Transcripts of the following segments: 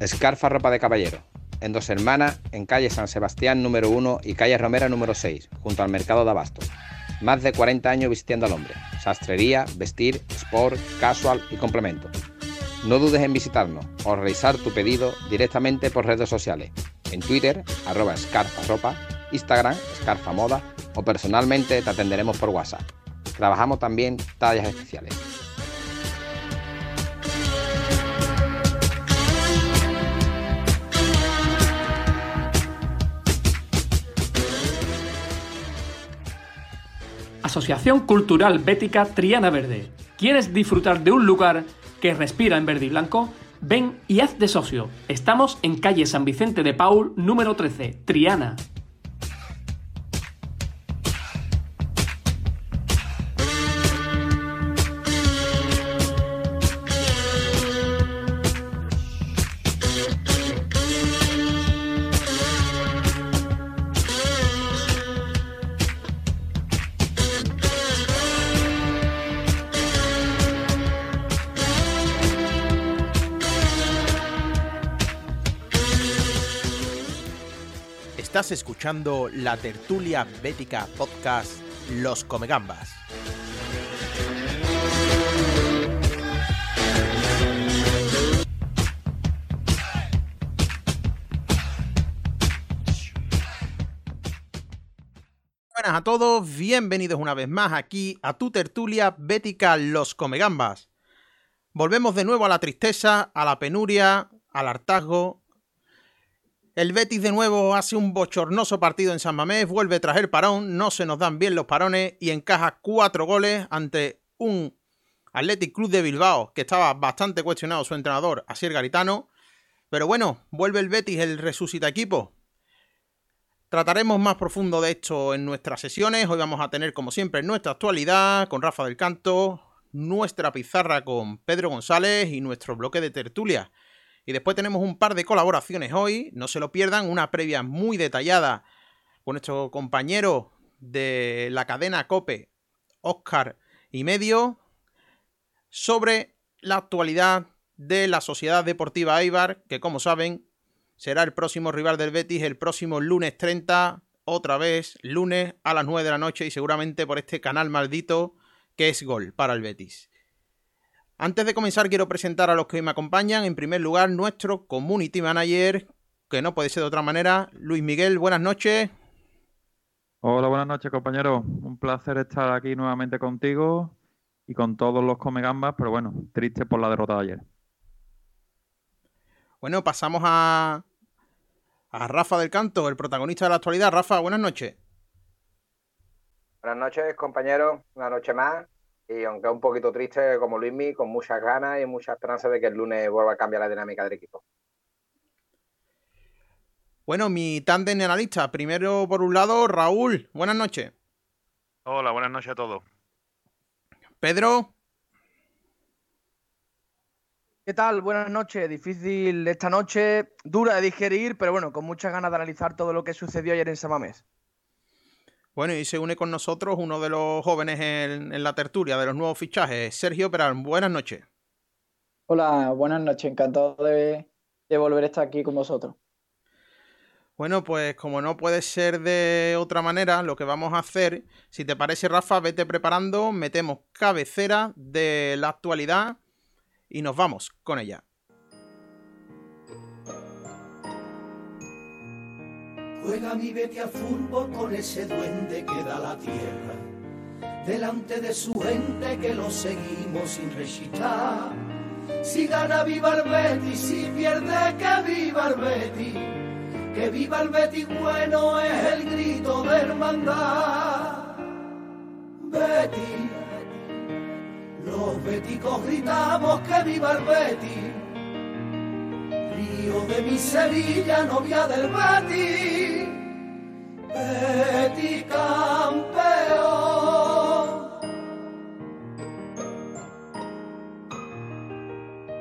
Escarfa Ropa de Caballero, en Dos Hermanas, en calle San Sebastián número 1 y calle Romera número 6, junto al mercado de Abasto. Más de 40 años vistiendo al hombre. Sastrería, vestir, sport, casual y complemento. No dudes en visitarnos o realizar tu pedido directamente por redes sociales. En Twitter, arroba Escarfa Ropa, Instagram, Escarfa Moda o personalmente te atenderemos por WhatsApp. Trabajamos también tallas especiales. Asociación Cultural Bética Triana Verde. ¿Quieres disfrutar de un lugar que respira en verde y blanco? Ven y haz de socio. Estamos en calle San Vicente de Paul, número 13, Triana. La tertulia bética podcast Los Comegambas. Buenas a todos, bienvenidos una vez más aquí a tu tertulia bética Los Comegambas. Volvemos de nuevo a la tristeza, a la penuria, al hartazgo, el Betis de nuevo hace un bochornoso partido en San Mamés, vuelve tras el parón, no se nos dan bien los parones y encaja cuatro goles ante un Athletic Club de Bilbao que estaba bastante cuestionado su entrenador, Asier Garitano. Pero bueno, vuelve el Betis, el resucita equipo. Trataremos más profundo de esto en nuestras sesiones. Hoy vamos a tener, como siempre, nuestra actualidad con Rafa del Canto, nuestra pizarra con Pedro González y nuestro bloque de tertulia. Y después tenemos un par de colaboraciones hoy, no se lo pierdan, una previa muy detallada con nuestro compañero de la cadena Cope, Oscar y medio, sobre la actualidad de la Sociedad Deportiva Eibar, que como saben será el próximo rival del Betis el próximo lunes 30, otra vez lunes a las 9 de la noche y seguramente por este canal maldito que es gol para el Betis. Antes de comenzar, quiero presentar a los que hoy me acompañan. En primer lugar, nuestro community manager, que no puede ser de otra manera, Luis Miguel. Buenas noches. Hola, buenas noches, compañero. Un placer estar aquí nuevamente contigo y con todos los comegambas, pero bueno, triste por la derrota de ayer. Bueno, pasamos a, a Rafa del Canto, el protagonista de la actualidad. Rafa, buenas noches. Buenas noches, compañero. Una noche más. Y aunque un poquito triste como Luismi, con muchas ganas y mucha esperanza de que el lunes vuelva a cambiar la dinámica del equipo. Bueno, mi tándem analista. Primero, por un lado, Raúl. Buenas noches. Hola, buenas noches a todos. Pedro. ¿Qué tal? Buenas noches. Difícil esta noche, dura de digerir, pero bueno, con muchas ganas de analizar todo lo que sucedió ayer en Samamés. Bueno, y se une con nosotros uno de los jóvenes en, en la tertulia de los nuevos fichajes, Sergio Perán. Buenas noches. Hola, buenas noches. Encantado de, de volver a estar aquí con vosotros. Bueno, pues como no puede ser de otra manera, lo que vamos a hacer, si te parece, Rafa, vete preparando, metemos cabecera de la actualidad y nos vamos con ella. Juega mi Betty al fútbol con ese duende que da la tierra, delante de su gente que lo seguimos sin resistar. Si gana viva el Betis, si pierde que viva el Betis, que viva el Betis bueno es el grito de hermandad. Betis, los beticos gritamos que viva el Betis. Río de mi Sevilla, novia del Betis. Betis campeón.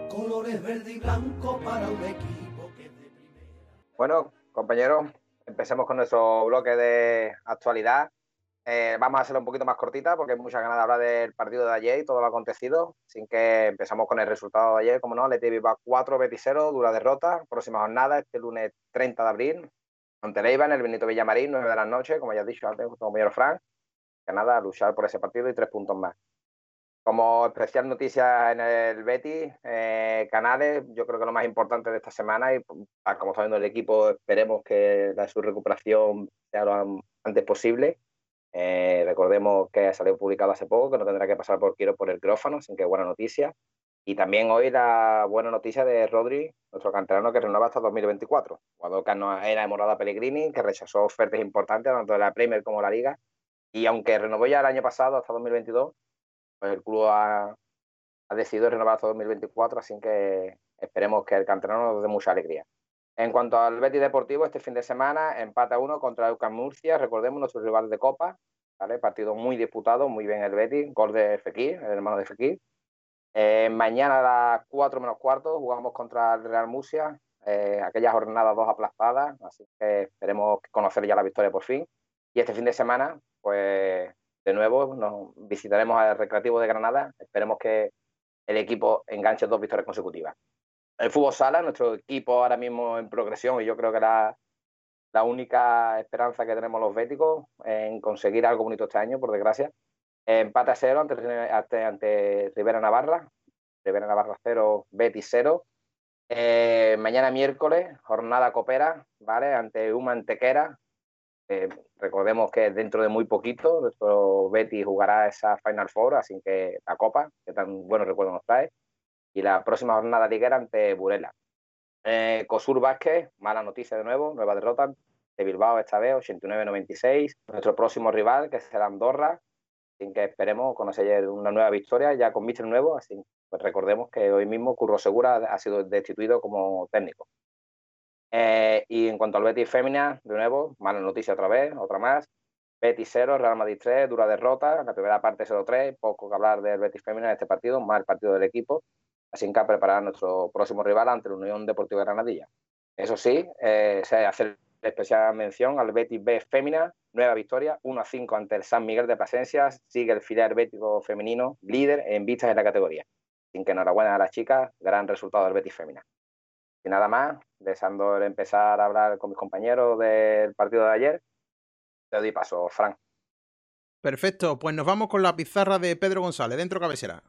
Colores verde y blanco para un equipo que es de primera. Bueno, compañeros, empecemos con nuestro bloque de actualidad. Eh, vamos a hacerlo un poquito más cortita porque hay mucha ganas de hablar del partido de ayer y todo lo acontecido. Sin que empezamos con el resultado de ayer, como no, Leti Viva 4, Betis 0, dura derrota. Próxima jornada, este lunes 30 de abril, ante Leiva en el Benito Villamarín, 9 de la noche, como ya he dicho antes, como mayor Frank. Que luchar por ese partido y tres puntos más. Como especial noticia en el Betis, eh, Canales, yo creo que lo más importante de esta semana y como está viendo el equipo, esperemos que la, su recuperación sea lo antes posible. Eh, recordemos que ha salido publicado hace poco, que no tendrá que pasar por quiero por el quirófano, sin que buena noticia. Y también hoy la buena noticia de Rodri, nuestro canterano que renueva hasta 2024. Jugador que no era de Morada Pellegrini, que rechazó ofertas importantes tanto de la Premier como la Liga. Y aunque renovó ya el año pasado hasta 2022, pues el club ha, ha decidido renovar hasta 2024, así que esperemos que el canterano nos dé mucha alegría. En cuanto al Betis Deportivo, este fin de semana empata uno contra Eucas Murcia, recordemos nuestro rival de Copa, ¿vale? partido muy disputado, muy bien el Betis, gol de Fekir, el hermano de Fekir. Eh, mañana a las 4 menos cuarto jugamos contra el Real Murcia, eh, aquella jornada dos aplazadas, así que esperemos conocer ya la victoria por fin. Y este fin de semana, pues de nuevo nos visitaremos al Recreativo de Granada, esperemos que el equipo enganche dos victorias consecutivas el fútbol sala, nuestro equipo ahora mismo en progresión y yo creo que la, la única esperanza que tenemos los béticos en conseguir algo bonito este año, por desgracia. Empate a cero ante, ante, Rivera Navarra, Rivera Navarra cero, Betis cero. Eh, mañana miércoles, jornada copera, ¿vale? Ante Uma Antequera. Eh, recordemos que dentro de muy poquito, nuestro Betis jugará esa Final Four, así que la Copa, que tan buenos recuerdos nos trae y la próxima jornada liguera ante Burela. Eh, Cosur Vázquez, mala noticia de nuevo, nueva derrota de Bilbao esta vez, 89-96. Nuestro próximo rival, que será Andorra, sin que esperemos conocer una nueva victoria ya con Mister nuevo, así pues recordemos que hoy mismo Curro Segura ha sido destituido como técnico. Eh, y en cuanto al Betis Fémina, de nuevo, mala noticia otra vez, otra más. Betis 0, Real Madrid 3, dura derrota, en la primera parte 0-3, poco que hablar del Betis Fémina en este partido, el partido del equipo así que a preparar nuestro próximo rival ante la Unión Deportiva Granadilla. Eso sí, eh, se hace especial mención al Betis B Fémina, nueva victoria, 1 5 ante el San Miguel de Plasencia, sigue el filial bético femenino, líder en vistas en la categoría. Sin que enhorabuena a las chicas, gran resultado del Betis Fémina. Y nada más, deseando empezar a hablar con mis compañeros del partido de ayer, te doy paso, Frank. Perfecto, pues nos vamos con la pizarra de Pedro González, dentro cabecera.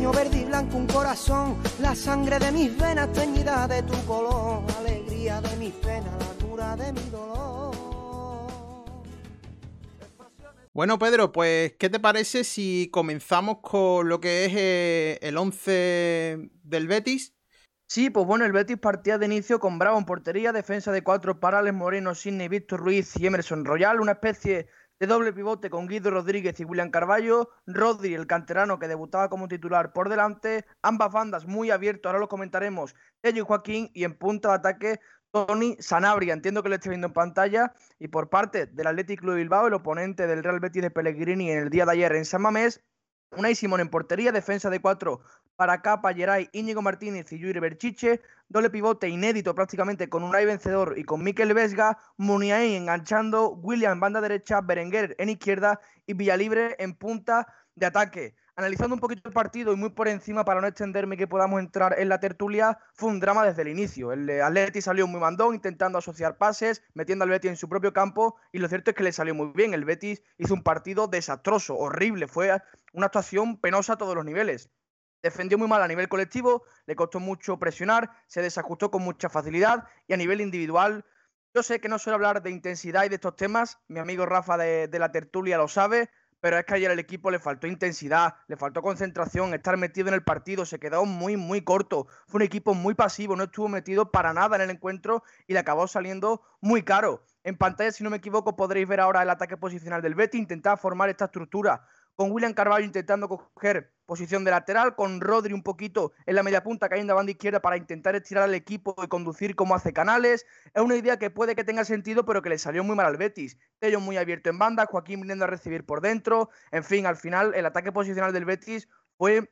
Sueño verde y blanco, un corazón, la sangre de mis venas teñida de tu color, alegría de mis penas, la cura de mi dolor. Bueno, Pedro, pues, ¿qué te parece si comenzamos con lo que es eh, el 11 del Betis? Sí, pues bueno, el Betis partía de inicio con Bravo en portería, defensa de cuatro parales Moreno, Sidney, Víctor Ruiz y Emerson Royal, una especie de doble pivote con Guido Rodríguez y William Carballo, Rodri, el canterano que debutaba como titular por delante, ambas bandas muy abiertas, ahora lo comentaremos, Ello Joaquín y en punta de ataque Tony Sanabria, entiendo que lo esté viendo en pantalla, y por parte del Athletic Club de Bilbao, el oponente del Real Betis de Pellegrini en el día de ayer en San Mamés, Unai Simón en portería, defensa de cuatro para Capa, Geray, Íñigo Martínez y Yuri Berchiche, doble pivote inédito prácticamente con Unai vencedor y con Miquel Vesga, Muniain enganchando, William banda derecha, Berenguer en izquierda y Villalibre en punta de ataque. Analizando un poquito el partido y muy por encima para no extenderme que podamos entrar en la tertulia, fue un drama desde el inicio. El Atleti salió muy mandón intentando asociar pases, metiendo al Betis en su propio campo y lo cierto es que le salió muy bien. El Betis hizo un partido desastroso, horrible, fue una actuación penosa a todos los niveles. Defendió muy mal a nivel colectivo, le costó mucho presionar, se desajustó con mucha facilidad y a nivel individual, yo sé que no suelo hablar de intensidad y de estos temas, mi amigo Rafa de, la tertulia lo sabe, pero es que ayer al equipo le faltó intensidad, le faltó concentración, estar metido en el partido, se quedó muy, muy corto. Fue un equipo muy pasivo, no estuvo metido para nada en el encuentro y le acabó saliendo muy caro. En pantalla, si no me equivoco, podréis ver ahora el ataque posicional del Betty, intentar formar esta estructura con William Carvalho intentando coger posición de lateral, con Rodri un poquito en la media punta cayendo a banda izquierda para intentar estirar al equipo y conducir como hace Canales. Es una idea que puede que tenga sentido, pero que le salió muy mal al Betis. Tello muy abierto en banda, Joaquín viniendo a recibir por dentro. En fin, al final el ataque posicional del Betis fue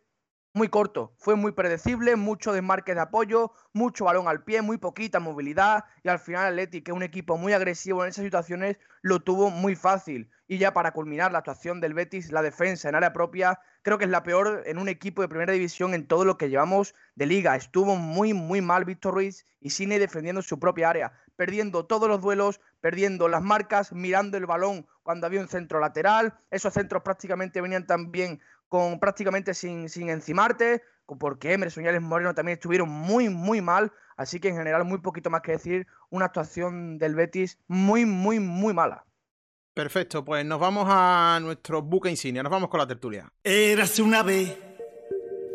muy corto, fue muy predecible, mucho desmarque de apoyo, mucho balón al pie, muy poquita movilidad y al final Atleti, que es un equipo muy agresivo en esas situaciones, lo tuvo muy fácil. Y ya para culminar la actuación del Betis, la defensa en área propia, creo que es la peor en un equipo de primera división en todo lo que llevamos de liga. Estuvo muy, muy mal Víctor Ruiz y Cine defendiendo su propia área, perdiendo todos los duelos, perdiendo las marcas, mirando el balón cuando había un centro lateral. Esos centros prácticamente venían también con prácticamente sin, sin encimarte, porque Emerson y Alex Moreno también estuvieron muy, muy mal. Así que en general, muy poquito más que decir, una actuación del Betis muy, muy, muy mala. Perfecto, pues nos vamos a nuestro buque insignia, nos vamos con la tertulia. Érase una vez,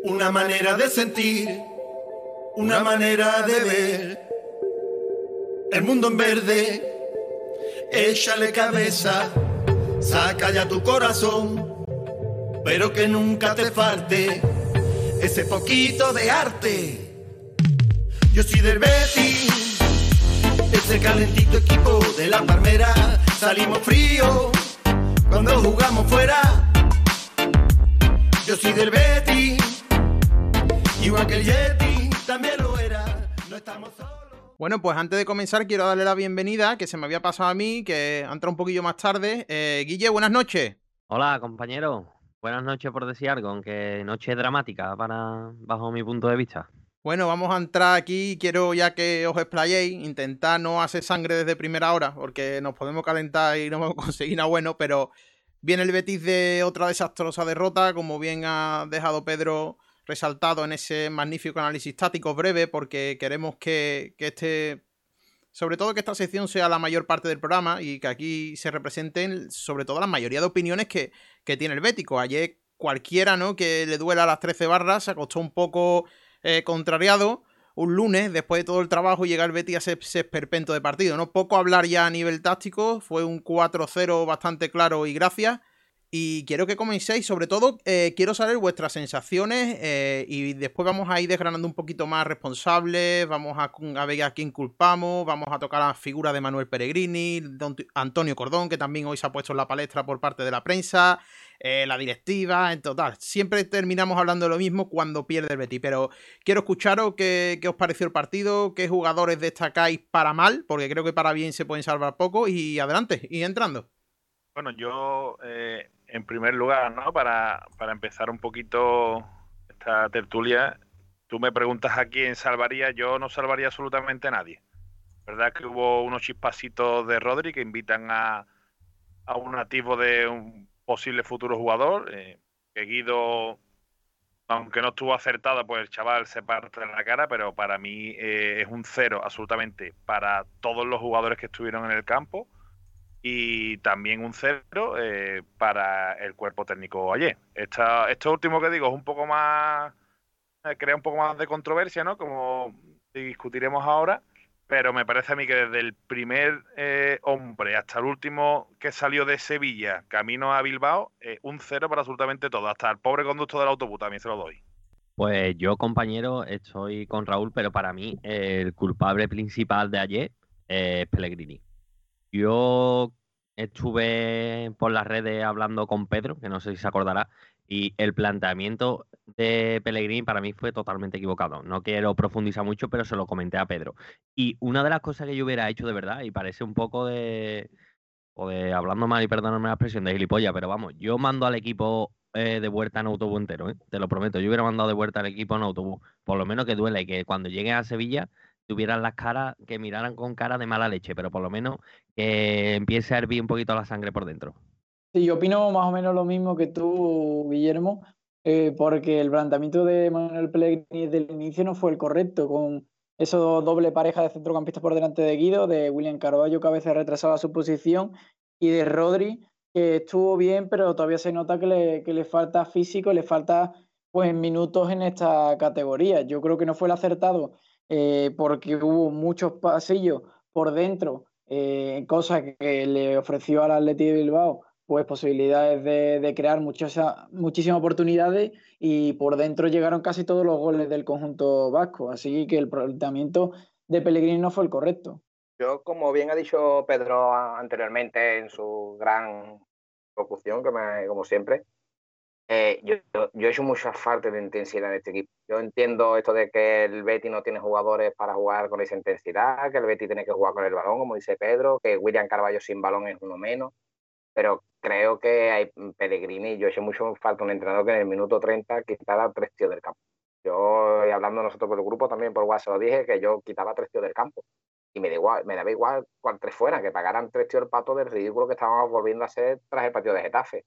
una manera de sentir, una manera de ver el mundo en verde. Échale cabeza, saca ya tu corazón pero que nunca te falte ese poquito de arte. Yo soy del Betis, ese calentito equipo de la palmera, salimos frío cuando jugamos fuera. Yo soy del Betis, igual que el Yeti, también lo era, no estamos solos. Bueno, pues antes de comenzar quiero darle la bienvenida, que se me había pasado a mí, que entra un poquillo más tarde. Eh, Guille, buenas noches. Hola, compañero. Buenas noches por decir algo, aunque noche dramática para bajo mi punto de vista. Bueno, vamos a entrar aquí. Quiero ya que os explayéis, intentar no hacer sangre desde primera hora, porque nos podemos calentar y no vamos a conseguir nada bueno, pero viene el Betis de otra desastrosa derrota, como bien ha dejado Pedro resaltado en ese magnífico análisis táctico breve, porque queremos que, que este sobre todo que esta sección sea la mayor parte del programa y que aquí se representen sobre todo la mayoría de opiniones que, tiene el Bético. Ayer cualquiera ¿no? que le duela las 13 barras se acostó un poco eh, contrariado un lunes después de todo el trabajo y llega el Betis a ese, ese perpento de partido. ¿no? Poco hablar ya a nivel táctico, fue un 4-0 bastante claro y gracias. Y quiero que comencéis, sobre todo, eh, quiero saber vuestras sensaciones eh, y después vamos a ir desgranando un poquito más responsables, vamos a, ver a quién culpamos, vamos a tocar la figura de Manuel Peregrini, Antonio Cordón, que también hoy se ha puesto en la palestra por parte de la prensa, eh, la directiva, en total. Siempre terminamos hablando de lo mismo cuando pierde el Betis, pero quiero escucharos qué, qué os pareció el partido, qué jugadores destacáis para mal, porque creo que para bien se pueden salvar poco, y adelante, y entrando. Bueno, yo en primer lugar, ¿no? Para, para empezar un poquito esta tertulia, tú me preguntas a quién salvaría, yo no salvaría absolutamente a nadie. ¿Verdad que hubo unos chispacitos de Rodri que invitan a, a un nativo de un posible futuro jugador? Eh, que Guido, aunque no estuvo acertado, pues el chaval se parte en la cara, pero para mí eh, es un cero absolutamente para todos los jugadores que estuvieron en el campo y también un cero eh, para el cuerpo técnico ayer. Esto último que digo es un poco más, eh, crea un poco más de controversia, ¿no? Como discutiremos ahora, pero me parece a mí que desde el primer eh, hombre hasta el último que salió de Sevilla, camino a Bilbao, un cero para absolutamente todo, hasta el pobre conductor del autobús también se lo doy. Pues yo, compañero, estoy con Raúl, pero para mí el culpable principal de ayer es Pellegrini. Yo estuve por las redes hablando con Pedro, que no sé si se acordará, y el planteamiento de Pellegrini para mí fue totalmente equivocado. No quiero profundizar mucho, pero se lo comenté a Pedro. Y una de las cosas que yo hubiera hecho de verdad, y parece un poco de, o de hablando mal y perdóname la expresión de gilipollas, pero vamos, yo mando al equipo eh, de vuelta en autobús entero, ¿eh? te lo prometo. Yo hubiera mandado de vuelta al equipo en autobús, por lo menos que duele, que cuando llegue a Sevilla tuvieran las caras, que miraran con cara de mala leche, pero por lo menos que empiece a hervir un poquito la sangre por dentro. Sí, yo opino más o menos lo mismo que tú, Guillermo, eh, porque el planteamiento de Manuel Pellegrini desde el inicio no fue el correcto, con eso doble pareja de centrocampistas por delante de Guido, de William Carvalho que a veces retrasaba su posición, y de Rodri, que estuvo bien, pero todavía se nota que le, que le falta físico, le falta pues minutos en esta categoría. Yo creo que no fue el acertado eh, porque hubo muchos pasillos por dentro, eh, cosa que le ofreció al Atleti de Bilbao pues posibilidades de, crear muchísimas oportunidades y por dentro llegaron casi todos los goles del conjunto vasco. Así que el planteamiento de Pellegrini no fue el correcto. Yo, como bien ha dicho Pedro anteriormente en su gran locución, que me, como siempre, eh, yo, yo, he hecho mucha falta de intensidad en este equipo. Yo entiendo esto de que el Betty no tiene jugadores para jugar con esa intensidad, que el Betty tiene que jugar con el balón, como dice Pedro, que William Carballo sin balón es uno menos, pero creo que hay Pellegrini, yo he hecho mucho falta un entrenador que en el minuto 30 quitara tres tíos del campo. Yo, hablando nosotros por el grupo, también por WhatsApp lo dije, que yo quitaba tres tíos del campo. Y me da igual, me daba igual cuál tres fuera, que pagaran tres tíos el pato del ridículo que estábamos volviendo a hacer tras el partido de Getafe.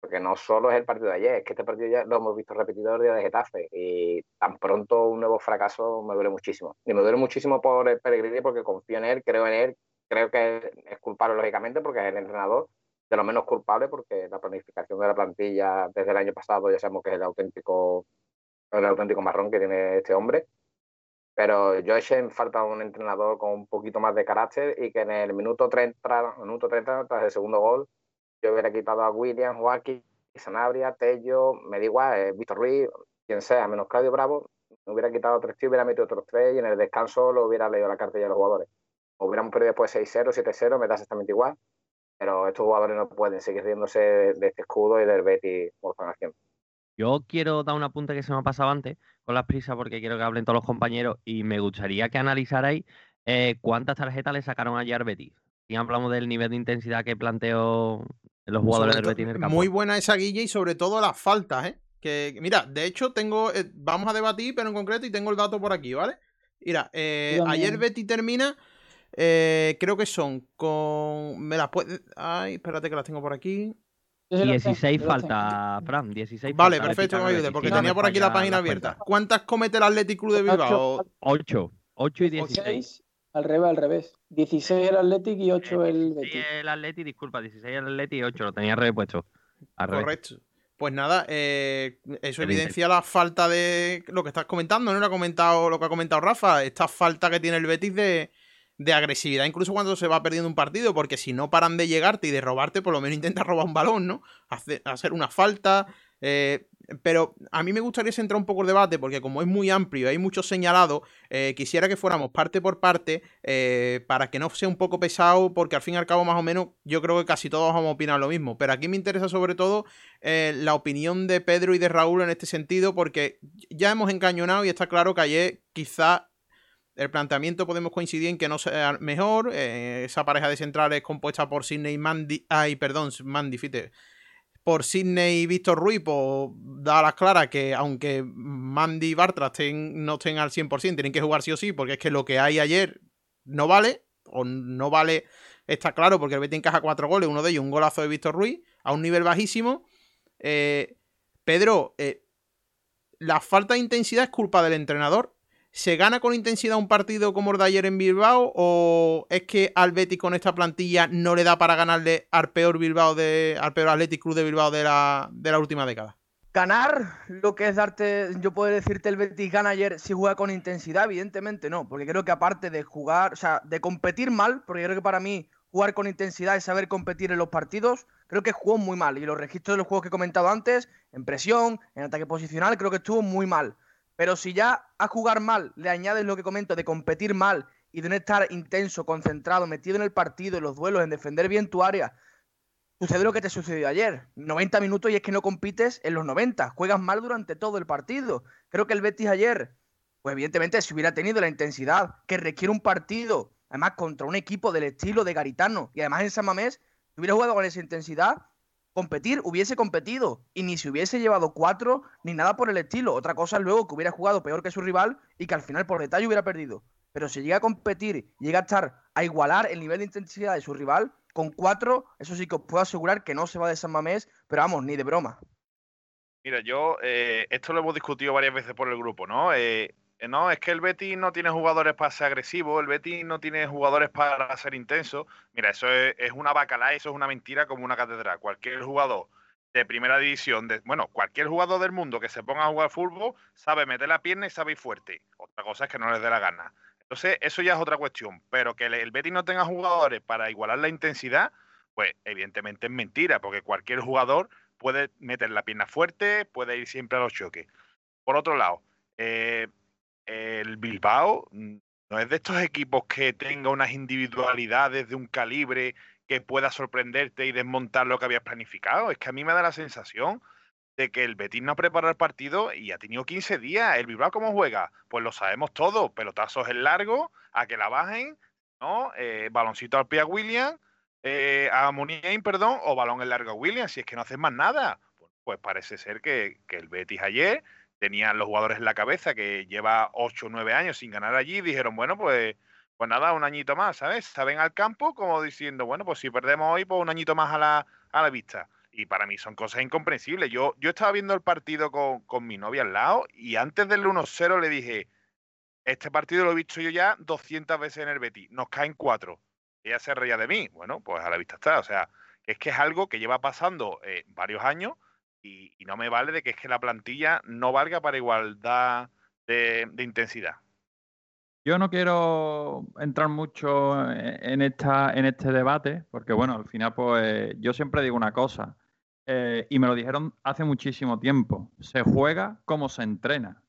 Porque no solo es el partido de ayer, es que este partido ya lo hemos visto repetido el día de Getafe. Y tan pronto un nuevo fracaso me duele muchísimo. Y me duele muchísimo por el Pellegrini porque confío en él, creo en él, creo que es culpable lógicamente porque es el entrenador, de lo menos culpable porque la planificación de la plantilla desde el año pasado ya sabemos que es el auténtico, el auténtico marrón que tiene este hombre. Pero yo eché en falta un entrenador con un poquito más de carácter y que en el minuto 30, minuto 30 tras el segundo gol, yo hubiera quitado a William, Joaquín, Sanabria, Tello, me da igual, eh, Víctor Ruiz, quien sea, menos Claudio Bravo, me hubiera quitado tres tíos, hubiera metido otros tres y en el descanso lo hubiera leído la cartilla de los jugadores. Hubiéramos perdido después 6-0, 7-0, me da exactamente igual pero estos jugadores no pueden seguir riéndose de, este escudo y del Betty por nación. Yo quiero dar un apunte que se me ha pasado antes con las prisas porque quiero que hablen todos los compañeros y me gustaría que analizarais eh, cuántas tarjetas le sacaron ayer Betis. Y hablamos del nivel de intensidad que planteó los jugadores del Betis en el campo. Muy buena esa guilla y sobre todo las faltas, ¿eh? Que, mira, de hecho tengo, eh, vamos a debatir, pero en concreto y tengo el dato por aquí, ¿vale? Mira, eh, ayer Betty termina eh, creo que son con. Me las puede. Ay, espérate que las tengo por aquí. 16 falta, Fran, 16 Vale, perfecto, me ayude, porque tenía por aquí la página abierta. ¿Cuántas comete el Athletic Club de Bilbao? 8. 8 y 16. Al revés, al revés. 16 el Athletic y 8 el Betis. el Athletic, disculpa, 16 el Athletic y 8, lo tenía repuesto. Correcto. Pues nada, eh, eso evidencia la falta de lo que estás comentando, ¿no? Lo, ha comentado, lo que ha comentado Rafa, esta falta que tiene el Betis de, de agresividad incluso cuando se va perdiendo un partido, porque si no paran de llegarte y de robarte, por lo menos intenta robar un balón, ¿no? Hacer, una falta. Eh, pero a mí me gustaría centrar un poco el debate, porque como es muy amplio y hay mucho señalado, eh, quisiera que fuéramos parte por parte eh, para que no sea un poco pesado, porque al fin y al cabo, más o menos, yo creo que casi todos vamos a opinar lo mismo. Pero aquí me interesa sobre todo la opinión de Pedro y de Raúl en este sentido, porque ya hemos encañonado y está claro que ayer quizá el planteamiento podemos coincidir en que no sea mejor. Eh, esa pareja de centrales compuesta por Sidney y Mandy. Ay, perdón, Mandy, fíjate. Por Sidney y Víctor Ruiz, pues da a las claras que aunque Mandy y Bartra no estén al 100%, tienen que jugar sí o sí, porque es que lo que hay ayer no vale, o no vale, está claro, porque el Betis encaja cuatro goles, uno de ellos un golazo de Víctor Ruiz, a un nivel bajísimo. Eh, Pedro, eh, la falta de intensidad es culpa del entrenador ¿Se gana con intensidad un partido como el de ayer en Bilbao? ¿O es que al Betis con esta plantilla no le da para ganarle al peor Bilbao de. al peor Athletic Club de Bilbao de la, de la última década? Ganar lo que es darte, yo puedo decirte el Betis gana ayer si juega con intensidad, evidentemente no, porque creo que aparte de jugar, o sea, de competir mal, porque creo que para mí jugar con intensidad es saber competir en los partidos, creo que jugó muy mal y los registros de los juegos que he comentado antes, en presión, en ataque posicional, creo que estuvo muy mal. Pero si ya a jugar mal le añades lo que comento de competir mal y de no estar intenso, concentrado, metido en el partido, en los duelos, en defender bien tu área, sucede lo que te sucedió ayer. 90 minutos y es que no compites en los 90. Juegas mal durante todo el partido. Creo que el Betis ayer, pues evidentemente si hubiera tenido la intensidad que requiere un partido, además contra un equipo del estilo de Garitano y además en San Mamés, si hubiera jugado con esa intensidad, competir, hubiese competido y ni se hubiese llevado cuatro ni nada por el estilo. Otra cosa luego que hubiera jugado peor que su rival y que al final por detalle hubiera perdido. Pero si llega a competir, llega a estar a igualar el nivel de intensidad de su rival, con cuatro, eso sí que os puedo asegurar que no se va de San Mamés, pero vamos, ni de broma. Mira, yo, eh, esto lo hemos discutido varias veces por el grupo, ¿no? Eh, no, es que el Betis no tiene jugadores para ser agresivo, el Betis no tiene jugadores para ser intenso. Mira, eso es, una bacalá, eso es una mentira como una catedral. Cualquier jugador de primera división, de, bueno, cualquier jugador del mundo que se ponga a jugar fútbol sabe meter la pierna y sabe ir fuerte. Otra cosa es que no les dé la gana. Entonces, eso ya es otra cuestión. Pero que el, Betis no tenga jugadores para igualar la intensidad, Pues evidentemente es mentira, porque cualquier jugador puede meter la pierna fuerte, puede ir siempre a los choques. Por otro lado, eh, el Bilbao mm, no es de estos equipos que tenga unas individualidades de un calibre que pueda sorprenderte y desmontar lo que habías planificado. Es que a mí me da la sensación de que el Betis no ha preparado el partido y ha tenido 15 días. ¿El Bilbao cómo juega? Pues lo sabemos todos. Pelotazos en largo, a que la bajen, ¿no? Eh, baloncito al pie a William, eh, a Muniain, perdón, o balón en largo a William, si es que no hacen más nada. Pues parece ser que, que el Betis ayer tenía los jugadores en la cabeza que lleva 8 o 9 años sin ganar allí dijeron, bueno, pues pues nada, un añito más, ¿sabes? Saben al campo como diciendo, bueno, pues si perdemos hoy, pues un añito más a la, a la vista. Y para mí son cosas incomprensibles. Yo, yo estaba viendo el partido con, con mi novia al lado y antes del 1-0 le dije, este partido lo he visto yo ya 200 veces en el Betis, nos caen cuatro. Ella se reía de mí. Bueno, pues a la vista está. O sea, es que es algo que lleva pasando eh, varios años y, no me vale de que es que la plantilla no valga para igualdad de, intensidad. Yo no quiero entrar mucho en, esta, en este debate, porque bueno, al final pues yo siempre digo una cosa, eh, y me lo dijeron hace muchísimo tiempo, se juega como se entrena.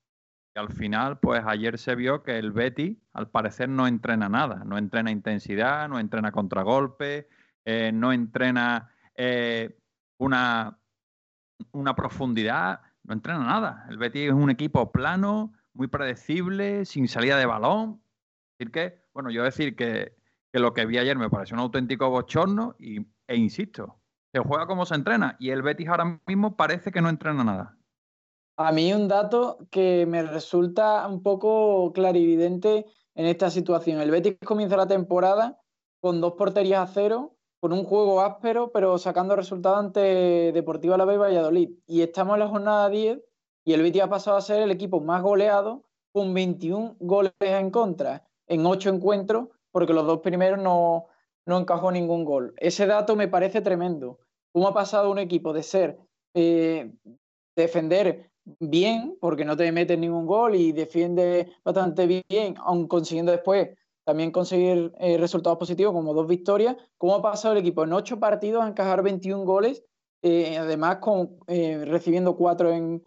Y al final, pues ayer se vio que el Betty, al parecer, no entrena nada, no entrena intensidad, no entrena contragolpe, eh, no entrena eh, una, una profundidad, no entrena nada. El Betty es un equipo plano, muy predecible, sin salida de balón. Decir que, bueno, yo decir que, que lo que vi ayer me pareció un auténtico bochorno y, e insisto, se juega como se entrena y el Betis ahora mismo parece que no entrena nada. A mí un dato que me resulta un poco clarividente en esta situación. El Betis comienza la temporada con dos porterías a cero, con un juego áspero, pero sacando resultados ante Deportiva La y Valladolid. Y estamos en la jornada 10 y el Betis ha pasado a ser el equipo más goleado con 21 goles en contra en 8 encuentros, porque los dos primeros no, no encajó ningún gol. Ese dato me parece tremendo. ¿Cómo ha pasado un equipo de ser eh, defender bien, porque no te metes ningún gol y defiende bastante bien, aun consiguiendo después también conseguir eh, resultados positivos como dos victorias? ¿Cómo ha pasado el equipo en 8 partidos a encajar 21 goles, eh, además con, recibiendo 4 en,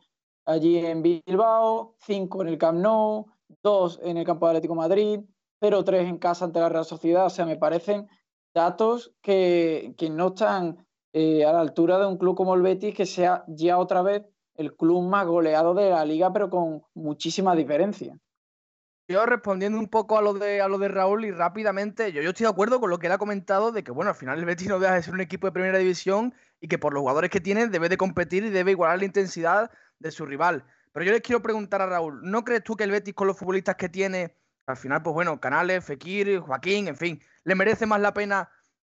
allí en Bilbao, 5 en el Camp Nou, 2 en el campo de Atlético Madrid, 0-3 en casa ante la Real Sociedad. O sea, me parecen datos que, que no están eh, a la altura de un club como el Betis, que sea ya otra vez el club más goleado de la liga, pero con muchísima diferencia. Yo respondiendo un poco a lo de, a lo de Raúl y rápidamente, yo, yo estoy de acuerdo con lo que él ha comentado de que, bueno, al final el Betis no deja de ser un equipo de primera división y que por los jugadores que tiene debe de competir y debe igualar la intensidad de su rival. Pero yo les quiero preguntar a Raúl, ¿no crees tú que el Betis con los futbolistas que tiene, al final, pues bueno, Canales, Fekir, Joaquín, en fin, le merece más la pena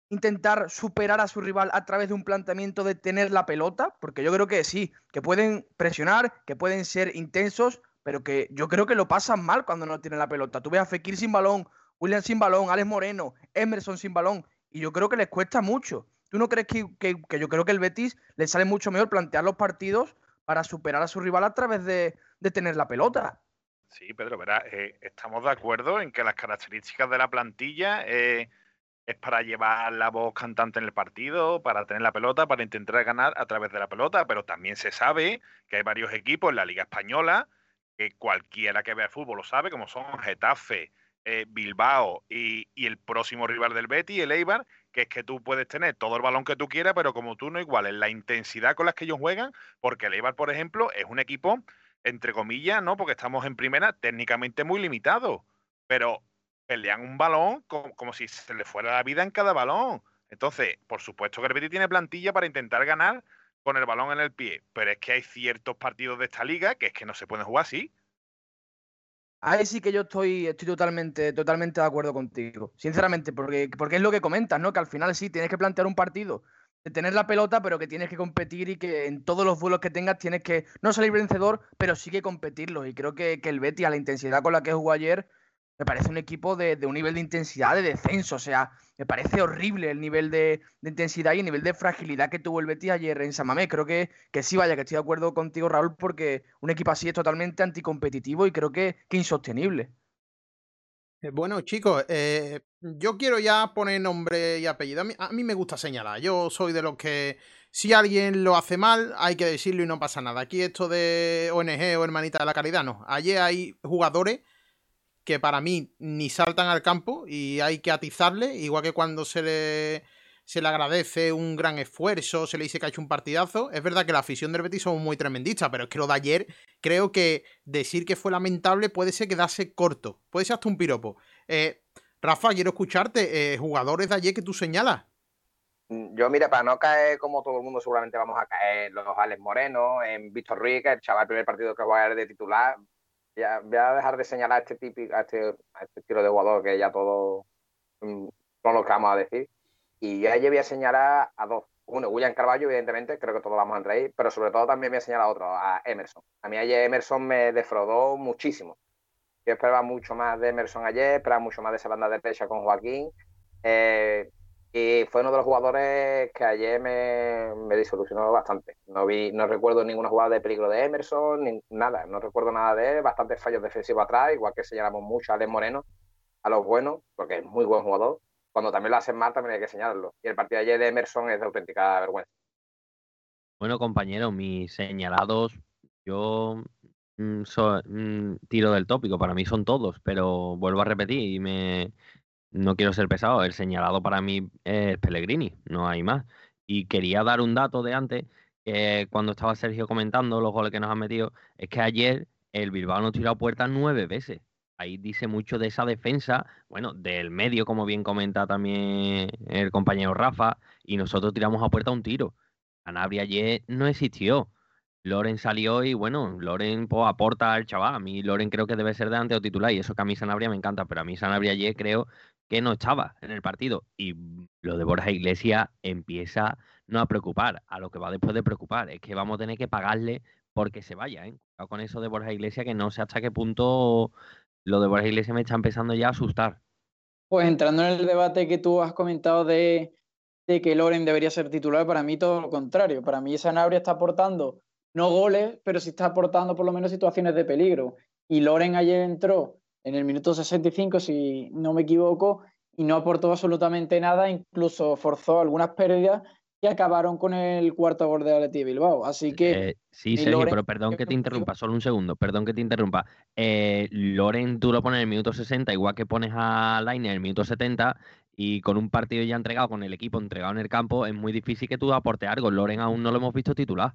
intentar superar a su rival a través de un planteamiento de tener la pelota? Porque yo creo que sí, que pueden presionar, que pueden ser intensos, pero que yo creo que lo pasan mal cuando no tienen la pelota. Tú ves a Fekir sin balón, William sin balón, Alex Moreno, Emerson sin balón, y yo creo que les cuesta mucho. ¿Tú no crees que, que, yo creo que el Betis le sale mucho mejor plantear los partidos para superar a su rival a través de, tener la pelota. Sí, Pedro, verá, eh, estamos de acuerdo en que las características de la plantilla eh, es para llevar la voz cantante en el partido, para tener la pelota, para intentar ganar a través de la pelota, pero también se sabe que hay varios equipos en la Liga Española, que cualquiera que vea fútbol lo sabe, como son Getafe, eh, Bilbao y, y, el próximo rival del Betty, el Eibar, que es que tú puedes tener todo el balón que tú quieras, pero como tú no iguales la intensidad con la que ellos juegan, porque el Eibar, por ejemplo, es un equipo, entre comillas, ¿no? Porque estamos en primera, técnicamente muy limitado, pero pelean un balón como, como si se le fuera la vida en cada balón. Entonces, por supuesto que el Betis tiene plantilla para intentar ganar con el balón en el pie, pero es que hay ciertos partidos de esta liga que es que no se pueden jugar así. Ahí sí que yo estoy, estoy totalmente, totalmente de acuerdo contigo. Sinceramente, porque, porque es lo que comentas, ¿no? Que al final sí tienes que plantear un partido de tener la pelota, pero que tienes que competir y que en todos los vuelos que tengas tienes que no salir vencedor, pero sí que competirlo. Y creo que, que el Betty, a la intensidad con la que jugó ayer, me parece un equipo de, un nivel de intensidad, de descenso. O sea, me parece horrible el nivel de, intensidad y el nivel de fragilidad que tuvo el Betis ayer en Samamé. Creo que, que sí, vaya, que estoy de acuerdo contigo, Raúl, porque un equipo así es totalmente anticompetitivo y creo que, que insostenible. Eh, Bueno, chicos, eh, yo quiero ya poner nombre y apellido. A mí, me gusta señalar. Yo soy de los que si alguien lo hace mal, hay que decirlo y no pasa nada. Aquí esto de ONG o Hermanita de la Caridad, no. Allí hay jugadores que para mí ni saltan al campo y hay que atizarle, igual que cuando se le, se le agradece un gran esfuerzo, se le dice que ha hecho un partidazo. Es verdad que la afición del Betis somos muy tremendistas, pero es que lo de ayer creo que decir que fue lamentable puede ser quedarse corto, puede ser hasta un piropo. Eh, Rafa, quiero escucharte, eh, jugadores de ayer que tú señalas. Mm, Yo, mira, para no caer como todo el mundo, seguramente vamos a caer los Alex Moreno, en Víctor Ruiz, que el chaval, el primer partido que va a de titular. Ya, voy a dejar de señalar a este típico, a este, a este estilo de jugador que ya todos mm, son los que vamos a decir. Y yo ayer voy a señalar a dos. Uno, William Carballo, evidentemente, creo que todos vamos a reír, pero sobre todo también voy a señalar a otro, a Emerson. A mí ayer Emerson me defraudó muchísimo. Yo esperaba mucho más de Emerson ayer, esperaba mucho más de esa banda derecha con Joaquín. Eh, y fue uno de los jugadores que ayer me, me disolucionó bastante. No vi, no recuerdo ninguna jugada de peligro de Emerson, ni nada, no recuerdo nada de él, bastantes fallos defensivos atrás, igual que señalamos mucho a Alex Moreno, a los buenos, porque es muy buen jugador. Cuando también lo hacen mal, también hay que señalarlo. Y el partido ayer de Emerson es de auténtica vergüenza. Bueno, compañeros, mis señalados, yo mm, mm, tiro del tópico, para mí son todos, pero vuelvo a repetir y me no quiero ser pesado, el señalado para mí es Pellegrini, no hay más. Y quería dar un dato de antes, cuando estaba Sergio comentando los goles que nos han metido, es que ayer el Bilbao nos tiró a puerta nueve veces. Ahí dice mucho de esa defensa, bueno, del medio, como bien comenta también el compañero Rafa, y nosotros tiramos a puerta un tiro. Sanabria ayer no existió. Loren salió y bueno, Loren pues, aporta al chaval. A mí Loren creo que debe ser delantero titular y eso que a mí Sanabria me encanta, pero a mí Sanabria ayer creo que no estaba en el partido. Y lo de Borja Iglesias empieza no a preocupar, a lo que va después de preocupar. Es que vamos a tener que pagarle porque se vaya, ¿eh? Con eso de Borja Iglesias que no sé hasta qué punto lo de Borja Iglesias me está empezando ya a asustar. Pues entrando en el debate que tú has comentado de, de que Loren debería ser titular, para mí todo lo contrario. Para mí Sanabria está aportando no goles, pero sí está aportando por lo menos situaciones de peligro. Y Loren ayer entró en el minuto 65, si no me equivoco, y no aportó absolutamente nada, incluso forzó algunas pérdidas que acabaron con el cuarto gol de Atleti Bilbao. Así que Eh, sí, Sergio, Loren, pero perdón que te interrumpa, solo un segundo, perdón que te interrumpa. Eh, Loren tú lo pones en el minuto 60, igual que pones a Laine en el minuto 70, y con un partido ya entregado, con el equipo entregado en el campo, es muy difícil que tú aportes algo. Loren aún no lo hemos visto titular.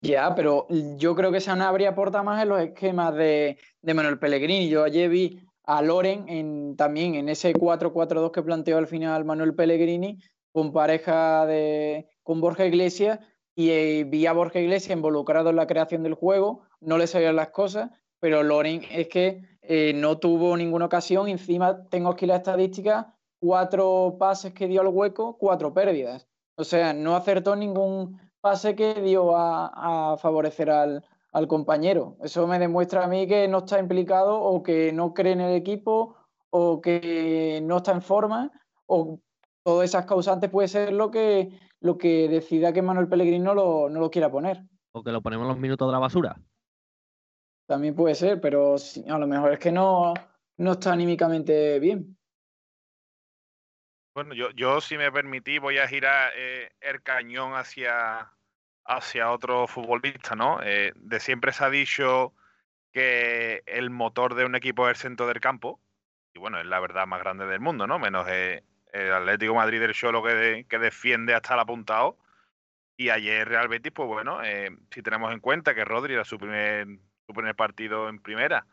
Ya, pero yo creo que Sanabria aporta más en los esquemas de, de Manuel Pellegrini. Yo ayer vi a Loren en, también en ese 4-4-2 que planteó al final Manuel Pellegrini, con pareja de, con Borja Iglesias, y eh, vi a Borja Iglesias involucrado en la creación del juego, no le salían las cosas, pero Loren es que eh, no tuvo ninguna ocasión, encima tengo aquí la estadística, cuatro pases que dio al hueco, cuatro pérdidas. O sea, no acertó ningún pase que dio a, a favorecer al, al compañero. Eso me demuestra a mí que no está implicado o que no cree en el equipo o que no está en forma o todas esas causantes puede ser lo que, lo que decida que Manuel Pellegrini no lo, no lo quiera poner. O que lo ponemos en los minutos de la basura. También puede ser, pero a lo mejor es que no, no está anímicamente bien. Bueno, yo, yo si me permitís voy a girar eh, el cañón hacia, hacia otro futbolista, ¿no? Eh, de siempre se ha dicho que el motor de un equipo es el centro del campo, y bueno, es la verdad más grande del mundo, ¿no? Menos eh, el Atlético Madrid del Cholo que, de- que defiende hasta el apuntado. Y ayer Real Betis, pues bueno, si tenemos en cuenta que Rodri era su primer, su primer partido en primera,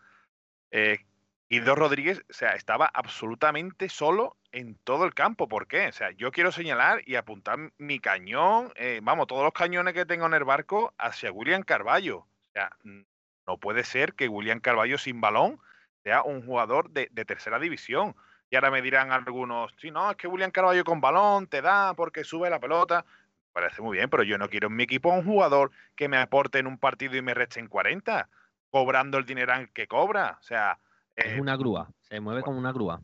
Guido Rodríguez, o sea, estaba absolutamente solo en todo el campo. ¿Por qué? O sea, yo quiero señalar y apuntar mi cañón, eh, vamos, todos los cañones que tengo en el barco hacia William Carballo. O sea, no puede ser que William Carballo sin balón sea un jugador de, tercera división. Y ahora me dirán algunos, sí, no, es que William Carballo con balón te da porque sube la pelota. Parece muy bien, pero yo no quiero en mi equipo un jugador que me aporte en un partido y me reste en 40, cobrando el dinero que cobra. O sea, Es eh, una grúa, se mueve como una grúa.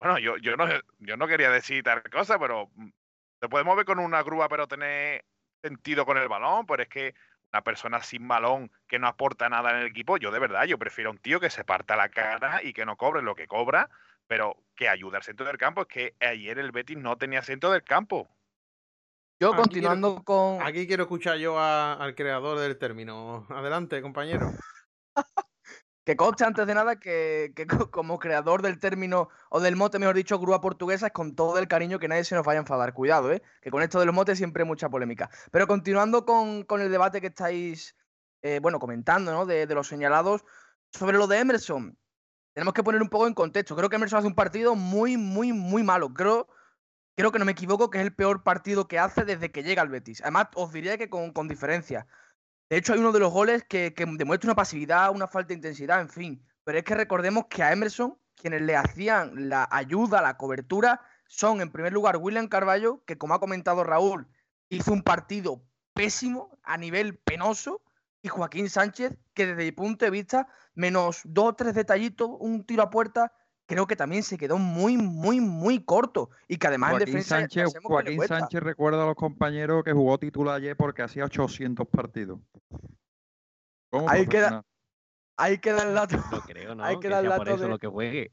bueno, yo, yo, no, yo no quería decir tal cosa, pero mm, se puede mover con una grúa, pero tener sentido con el balón. Pero es que una persona sin malón que no aporta nada en el equipo, yo de verdad, yo prefiero a un tío que se parta la cara y que no cobre lo que cobra, pero que ayude al centro del campo. Es que ayer el Betis no tenía centro del campo. Yo Aquí continuando con. Aquí quiero escuchar yo a- al creador del término. Adelante, compañero. Que conste antes de nada que, que co- como creador del término, o del mote, mejor dicho, grúa portuguesa, es con todo el cariño que nadie se nos vaya a enfadar. Cuidado, ¿eh? Que con esto de los motes siempre hay mucha polémica. Pero continuando con, con el debate que estáis, eh, bueno, comentando, ¿no? De, de los señalados, sobre lo de Emerson, tenemos que poner un poco en contexto. Creo que Emerson hace un partido muy, muy, muy malo. Creo, creo que no me equivoco, que es el peor partido que hace desde que llega al Betis. Además, os diría que con, con diferencia. De hecho, hay uno de los goles que, demuestra una pasividad, una falta de intensidad, en fin. Pero es que recordemos que a Emerson, quienes le hacían la ayuda, la cobertura, son en primer lugar William Carballo, que como ha comentado Raúl, hizo un partido pésimo, a nivel penoso, y Joaquín Sánchez, que desde mi punto de vista, menos dos o tres detallitos, un tiro a puerta, creo que también se quedó muy, muy, muy corto. Y que además en Joaquín defensa. ya Sánchez, Joaquín. Sánchez recuerda a los compañeros que jugó titular ayer porque hacía 800 partidos. Ahí queda-. Ahí queda el dato. No creo, ¿no? Hay que que dar sea por dato eso de- lo que juegue.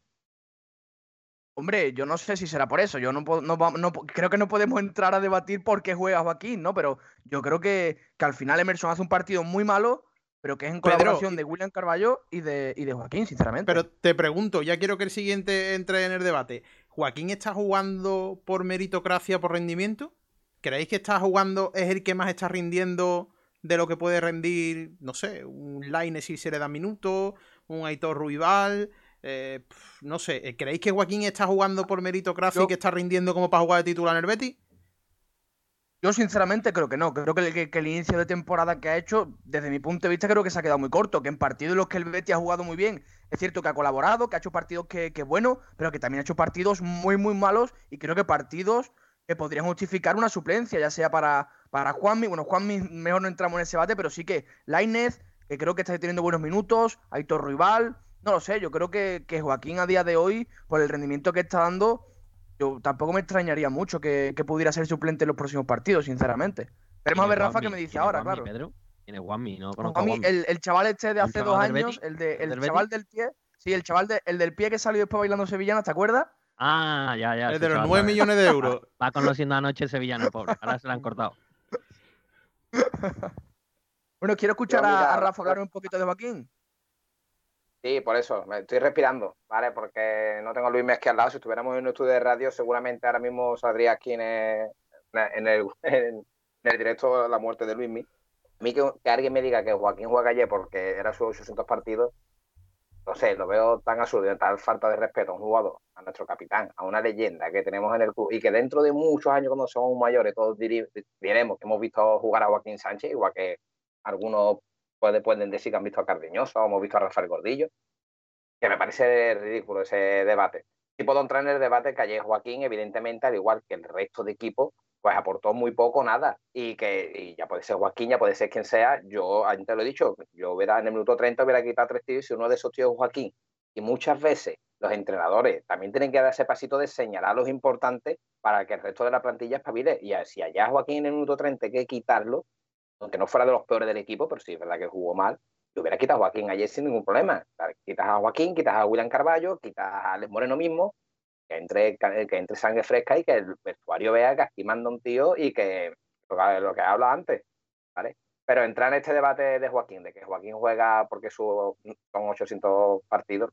Hombre, yo no sé si será por eso. Yo no, puedo- no, no creo que no podemos entrar a debatir por qué juega Joaquín, ¿no? Pero yo creo que, que al final Emerson hace un partido muy malo, pero que es en colaboración de William Carballo y de, y de Joaquín, sinceramente. Pero te pregunto, ya quiero que el siguiente entre en el debate. ¿Joaquín está jugando por meritocracia, por rendimiento? ¿Creéis que está jugando, es el que más está rindiendo de lo que puede rendir, no sé, un Laine si se le da minutos, un Aitor Ruibal? eh, no sé, ¿creéis que Joaquín está jugando por meritocracia Yo- y que está rindiendo como para jugar de titular en el Betis? Yo sinceramente creo que no. Creo que el, que- que el inicio de temporada que ha hecho, desde mi punto de vista, creo que se ha quedado muy corto. Que en partidos en los que el Betis ha jugado muy bien, es cierto que ha colaborado, que ha hecho partidos que, que bueno, pero que también ha hecho partidos muy, muy malos y creo que partidos que podrían justificar una suplencia, ya sea para, para Juanmi. Bueno, Juanmi mejor no entramos en ese debate, pero sí que Lainez, que creo que está teniendo buenos minutos, Aitor Rival, no lo sé, yo creo que Joaquín a día de hoy, por el rendimiento que está dando, yo tampoco me extrañaría mucho que, que pudiera ser suplente en los próximos partidos, sinceramente. Veremos a ¿Quién ver Rafa Juanmi? me dice ¿Quién es ahora, claro. El, el chaval este de ¿El hace dos años, el, de, ¿El chaval del pie, sí, el chaval de- el del pie que salió después bailando sevillana, ¿te acuerdas? Ah, ya, ya. Es de los chaval 9 sabe. millones de euros. Va conociendo anoche el sevillano, pobre. Ahora se lo han cortado. Bueno, quiero escuchar a, a Rafa hablar un poquito de Joaquín. Sí, por eso, me estoy respirando, ¿vale? Porque no tengo a Luis Mesqui al lado. Si estuviéramos en un estudio de radio, seguramente ahora mismo saldría aquí en el, en el, directo la muerte de Luismi. A mí que, que alguien me diga que Joaquín juega ayer porque era sus 800 partidos, no sé, lo veo tan absurdo, tal falta de respeto a un jugador, a nuestro capitán, a una leyenda que tenemos en el club y que dentro de muchos años cuando somos mayores todos diremos que hemos visto jugar a Joaquín Sánchez, igual que algunos puede- pueden decir que han visto a Cardeñosa o hemos visto a Rafael Gordillo, que me parece ridículo ese debate. Sí puedo entrar en el debate que ayer Joaquín, evidentemente, al igual que el resto de equipos, pues aportó muy poco, nada. Y que y ya puede ser Joaquín, ya puede ser quien sea. Yo antes lo he dicho, yo hubiera en el minuto 30 hubiera quitado tres tíos si uno de esos tíos es Joaquín. Y muchas veces los entrenadores también tienen que dar ese pasito de señalar los importantes para que el resto de la plantilla espabile. Y si allá Joaquín en el minuto 30 hay que quitarlo, aunque no fuera de los peores del equipo, pero sí es verdad que jugó mal, yo hubiera quitado a Joaquín ayer sin ningún problema. Quitas a Joaquín, quitas a William Carballo, quitas a Alex Moreno mismo, que entre, que entre sangre fresca y que el vestuario vea que aquí manda un tío y que lo que, habla antes, ¿vale? Pero entrar en este debate de Joaquín, de que Joaquín juega porque su, son 800 partidos,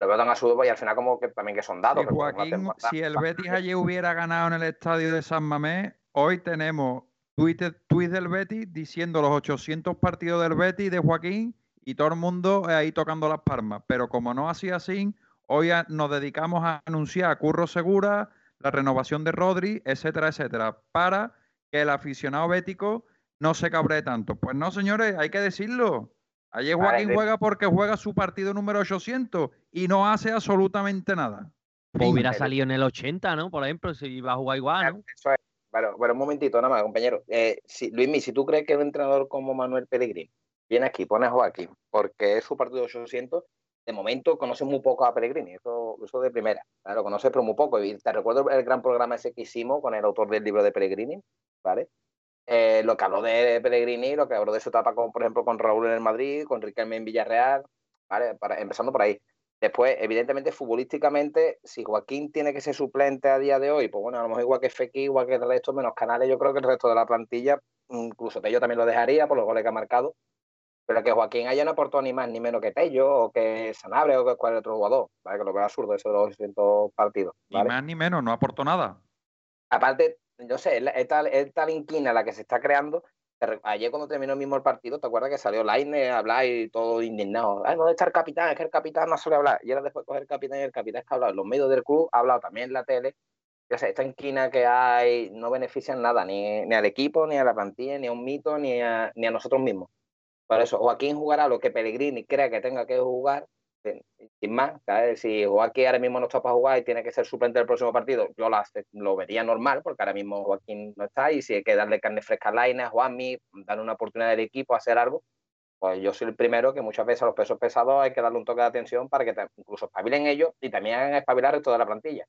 lo veo tan absurdo y al final como que también que son dados. Si Joaquín, si el Betis ayer hubiera ganado en el estadio de San Mamés, hoy tenemos Twitter, del Betis diciendo los 800 partidos del Betis de Joaquín y todo el mundo ahí tocando las palmas. Pero como no hacía así, hoy a- nos dedicamos a anunciar a Curro Segura, la renovación de Rodri, etcétera, etcétera, para que el aficionado bético no se cabree tanto. Pues no, señores, hay que decirlo. Ayer Joaquín de- juega porque juega su partido número 800 y no hace absolutamente nada. Pues hubiera Pero- salido en el 80, ¿no? Por ejemplo, si iba a jugar igual, ¿no? Eso es. Pero, pero un momentito, nada más, compañero. Eh, si, Luismi, si tú crees que un entrenador como Manuel Pellegrini viene aquí, pone a Joaquín, porque es su partido 800, de momento conoce muy poco a Pellegrini, eso, eso de primera. ¿vale? Lo conoce, pero muy poco. Y te recuerdo el gran programa ese que hicimos con el autor del libro de Pellegrini, ¿vale? eh, lo que habló de Pellegrini, lo que habló de su etapa, con, por ejemplo, con Raúl en el Madrid, con Riquelme en Villarreal, ¿vale? Para, empezando por ahí. Después, evidentemente, futbolísticamente, si Joaquín tiene que ser suplente a día de hoy, pues bueno, a lo mejor igual que Fekir, igual que el resto, menos Canales, yo creo que el resto de la plantilla, incluso Tello también lo dejaría por los goles que ha marcado, pero que Joaquín haya no aportado ni más ni menos que Tello, o que Sanabre, o que cualquier otro jugador, ¿vale? Que lo veo absurdo eso de los 200 partidos. Ni más ni menos, no aportó nada. Aparte, yo sé, es tal, es tal inquina la que se está creando Ayer cuando terminó el mismo el partido, ¿te acuerdas que salió Laine a hablar y todo indignado? Ay, ¿dónde está el capitán? Es que el capitán no suele hablar. Y ahora después coger el capitán y el capitán que ha hablado en los medios del club, ha hablado también en la tele. Ya sé, esta inquina que hay no beneficia en nada, ni, ni al equipo, ni a la plantilla, ni a un mito, ni a, ni a nosotros mismos. Por eso, Joaquín jugará lo que Pellegrini crea que tenga que jugar sin más, si Joaquín ahora mismo no está para jugar y tiene que ser suplente del próximo partido, yo lo, vería normal, porque ahora mismo Joaquín no está y si hay que darle carne fresca a Laina, Juanmi, darle una oportunidad al equipo a hacer algo, pues yo soy el primero que muchas veces a los pesos pesados hay que darle un toque de atención para que incluso espabilen ellos y también hagan espabilar toda la plantilla.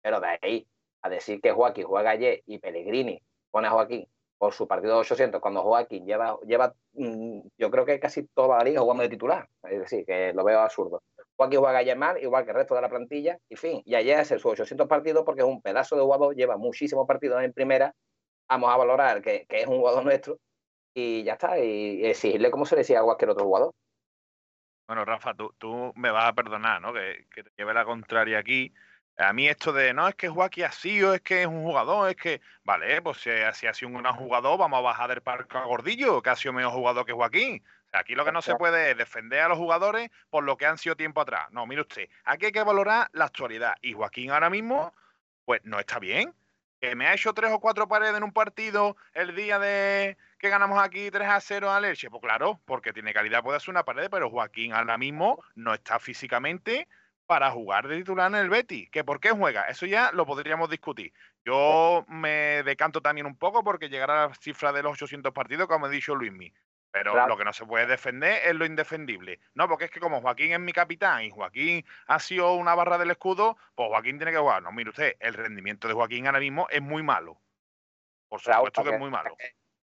Pero de ahí a decir que Joaquín juega ayer y Pellegrini pone a Joaquín por su partido de 800, cuando Joaquín lleva, lleva mm, yo creo que casi toda la liga jugando de titular. Es decir, que lo veo absurdo. Joaquín juega ayer mal, igual que el resto de la plantilla, y fin. Y ayer hace sus 800 partidos porque es un pedazo de jugador, lleva muchísimos partidos en primera. Vamos a valorar que, es un jugador nuestro y ya está. Y exigirle como se le decía a cualquier otro jugador. Bueno, Rafa, tú, tú me vas a perdonar, ¿no? Que, que te lleve la contraria aquí a mí esto de, no, es que Joaquín ha sido, es que es un jugador, es que, vale, pues si, ha sido un gran jugador, vamos a bajar del parque a Gordillo, que ha sido mejor jugador que Joaquín. aquí lo que no se puede es defender a los jugadores por lo que han sido tiempo atrás. No, mire usted, aquí hay que valorar la actualidad. Y Joaquín ahora mismo, pues no está bien. Que me ha hecho tres o cuatro paredes en un partido el día de que ganamos aquí 3 a 0 a Leche. Pues claro, porque tiene calidad, puede hacer una pared, pero Joaquín ahora mismo no está físicamente para jugar de titular en el Betty. ¿Que por qué juega? Eso ya lo podríamos discutir. Yo me decanto también un poco porque llegará a la cifra de los 800 partidos, como ha dicho Luismi. Pero lo que no se puede defender es lo indefendible. No, porque es que como Joaquín es mi capitán y Joaquín ha sido una barra del escudo, pues Joaquín tiene que jugar. No, mire usted, el rendimiento de Joaquín ahora mismo es muy malo. Por supuesto que, es muy malo.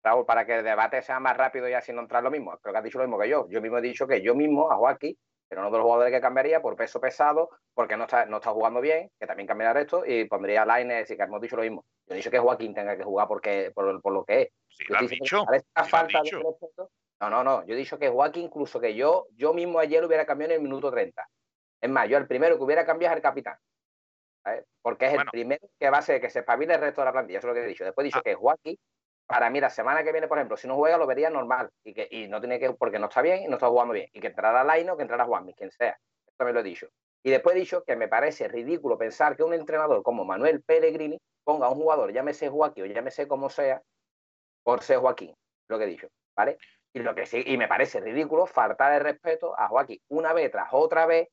Raúl, para que el debate sea más rápido y así no entrar lo mismo, creo que has dicho lo mismo que yo. Yo mismo he dicho que yo mismo a Joaquín pero uno de los jugadores que cambiaría por peso pesado, porque no está, no está jugando bien, que también cambiaría esto, y pondría a Lainez y que hemos dicho lo mismo. Yo he dicho que Joaquín tenga que jugar porque, por, por lo que es. Sí, lo has dicho. falta no, no, no. Yo he dicho que Joaquín, incluso que yo, yo mismo ayer hubiera cambiado en el minuto 30. Es más, yo el primero que hubiera cambiado es el capitán. Porque es el primero que va a ser que se espabile el resto de la plantilla. Eso es lo que he dicho. Después he dicho ah. que Joaquín para mí la semana que viene, por ejemplo, si no juega lo vería normal y que y no tiene que porque no está bien y no está jugando bien y que entrará Laino, que entrará Juanmi, quien sea. Esto también lo he dicho. Y después he dicho que me parece ridículo pensar que un entrenador como Manuel Pellegrini ponga a un jugador, llámese Joaquín o llámese como sea, por ser Joaquín, lo que he dicho, ¿vale? Y lo que sí, y me parece ridículo faltar de respeto a Joaquín una vez tras otra vez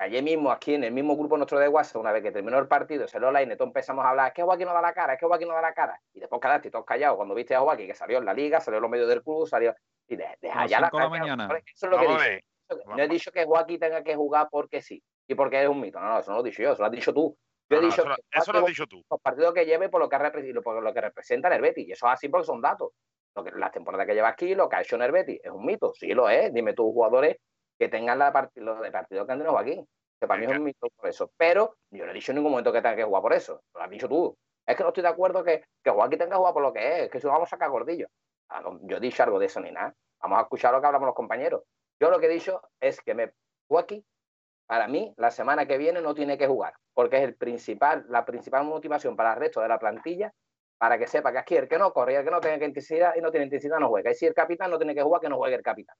Ayer mismo, aquí en el mismo grupo nuestro de WhatsApp, una vez que terminó el partido, se lo y todos empezamos a hablar, es que Joaquín no da la cara, es que Joaquín no da la cara. Y después quedaste todos callados cuando viste a Joaquín que salió en la liga, salió en los medios del club, salió. Y de, deja ya la, mañana. Eso es lo que he dicho. No he dicho que Joaquín tenga que jugar porque sí y porque es un mito. No, no, eso no lo he dicho yo, eso lo has dicho tú. Yo he dicho eso, lo has dicho tú. Los partidos que lleve por lo que, por lo que representa el Betis. Y eso es así porque son datos. Lo que, las temporadas que lleva aquí, lo que ha hecho en Betis, es un mito. Sí lo es. Dime tú, jugadores que tengan la los de partido que han tenido Joaquín que para mí es un mito por eso. Pero yo no he dicho en ningún momento que tenga que jugar por eso. Lo has dicho tú. Es que no estoy de acuerdo que, que Joaquín tenga que jugar por lo que es, que si vamos a sacar gordillo. Ah, yo he dicho algo de eso ni nada. Vamos a escuchar lo que hablamos los compañeros. Yo lo que he dicho es que me, Joaquín, para mí, la semana que viene no tiene que jugar, porque es el principal, la principal motivación para el resto de la plantilla para que sepa que aquí el que no corre el que no tenga intensidad y no tiene intensidad no juega. Y si el capitán no tiene que jugar, que no juegue el capitán.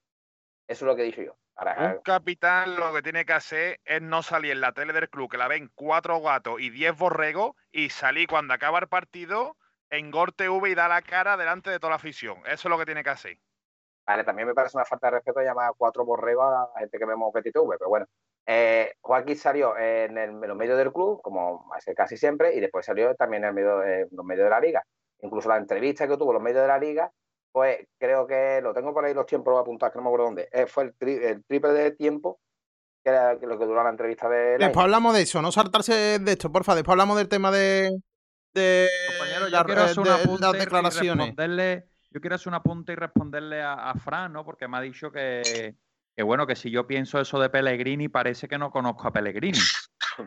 Eso es lo que he dicho yo. Un capitán lo que tiene que hacer es no salir en la tele del club, que la ven cuatro gatos y diez borregos, y salir cuando acaba el partido en Gor TV y da la cara delante de toda la afición. Eso es lo que tiene que hacer. Vale, también me parece una falta de respeto llamar a cuatro borregos a la gente que vemos PTV, pero bueno. Eh, Joaquín salió en, los medios del club, como hace casi siempre, y después salió también en, medio, en los medios de la liga. Incluso la entrevista que tuvo en los medios de la liga pues creo que lo tengo por ahí los tiempos apuntados, que no me acuerdo dónde. Eh, fue el, triple de tiempo que era lo que duró la entrevista de. Después hablamos de eso, no saltarse de esto, porfa. Después hablamos del tema de. de... Compañero, las, quiero hacer una de- apunte las declaraciones. responderle- yo quiero hacer un apunte y responderle a, a Fran, ¿no? Porque me ha dicho que, que, bueno, que si yo pienso eso de Pellegrini, parece que no conozco a Pellegrini.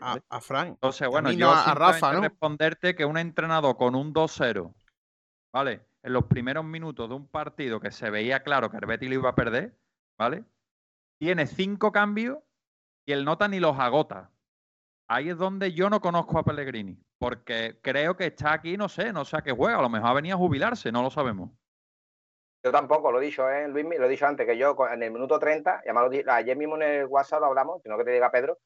A, a Fran. Entonces, bueno, yo no, a- a Rafa, responderte que un entrenador con un 2-0, ¿vale? En los primeros minutos de un partido que se veía claro que el Betis lo iba a perder, ¿vale? Tiene cinco cambios y el nota ni los agota. Ahí es donde yo no conozco a Pellegrini, porque creo que está aquí, no sé, no sé a qué juega, a lo mejor ha venido a jubilarse, no lo sabemos. Yo tampoco, lo he dicho, ¿eh, Luis? Lo he dicho antes, que yo en el minuto 30, y ayer mismo en el WhatsApp lo hablamos, sino que te diga Pedro,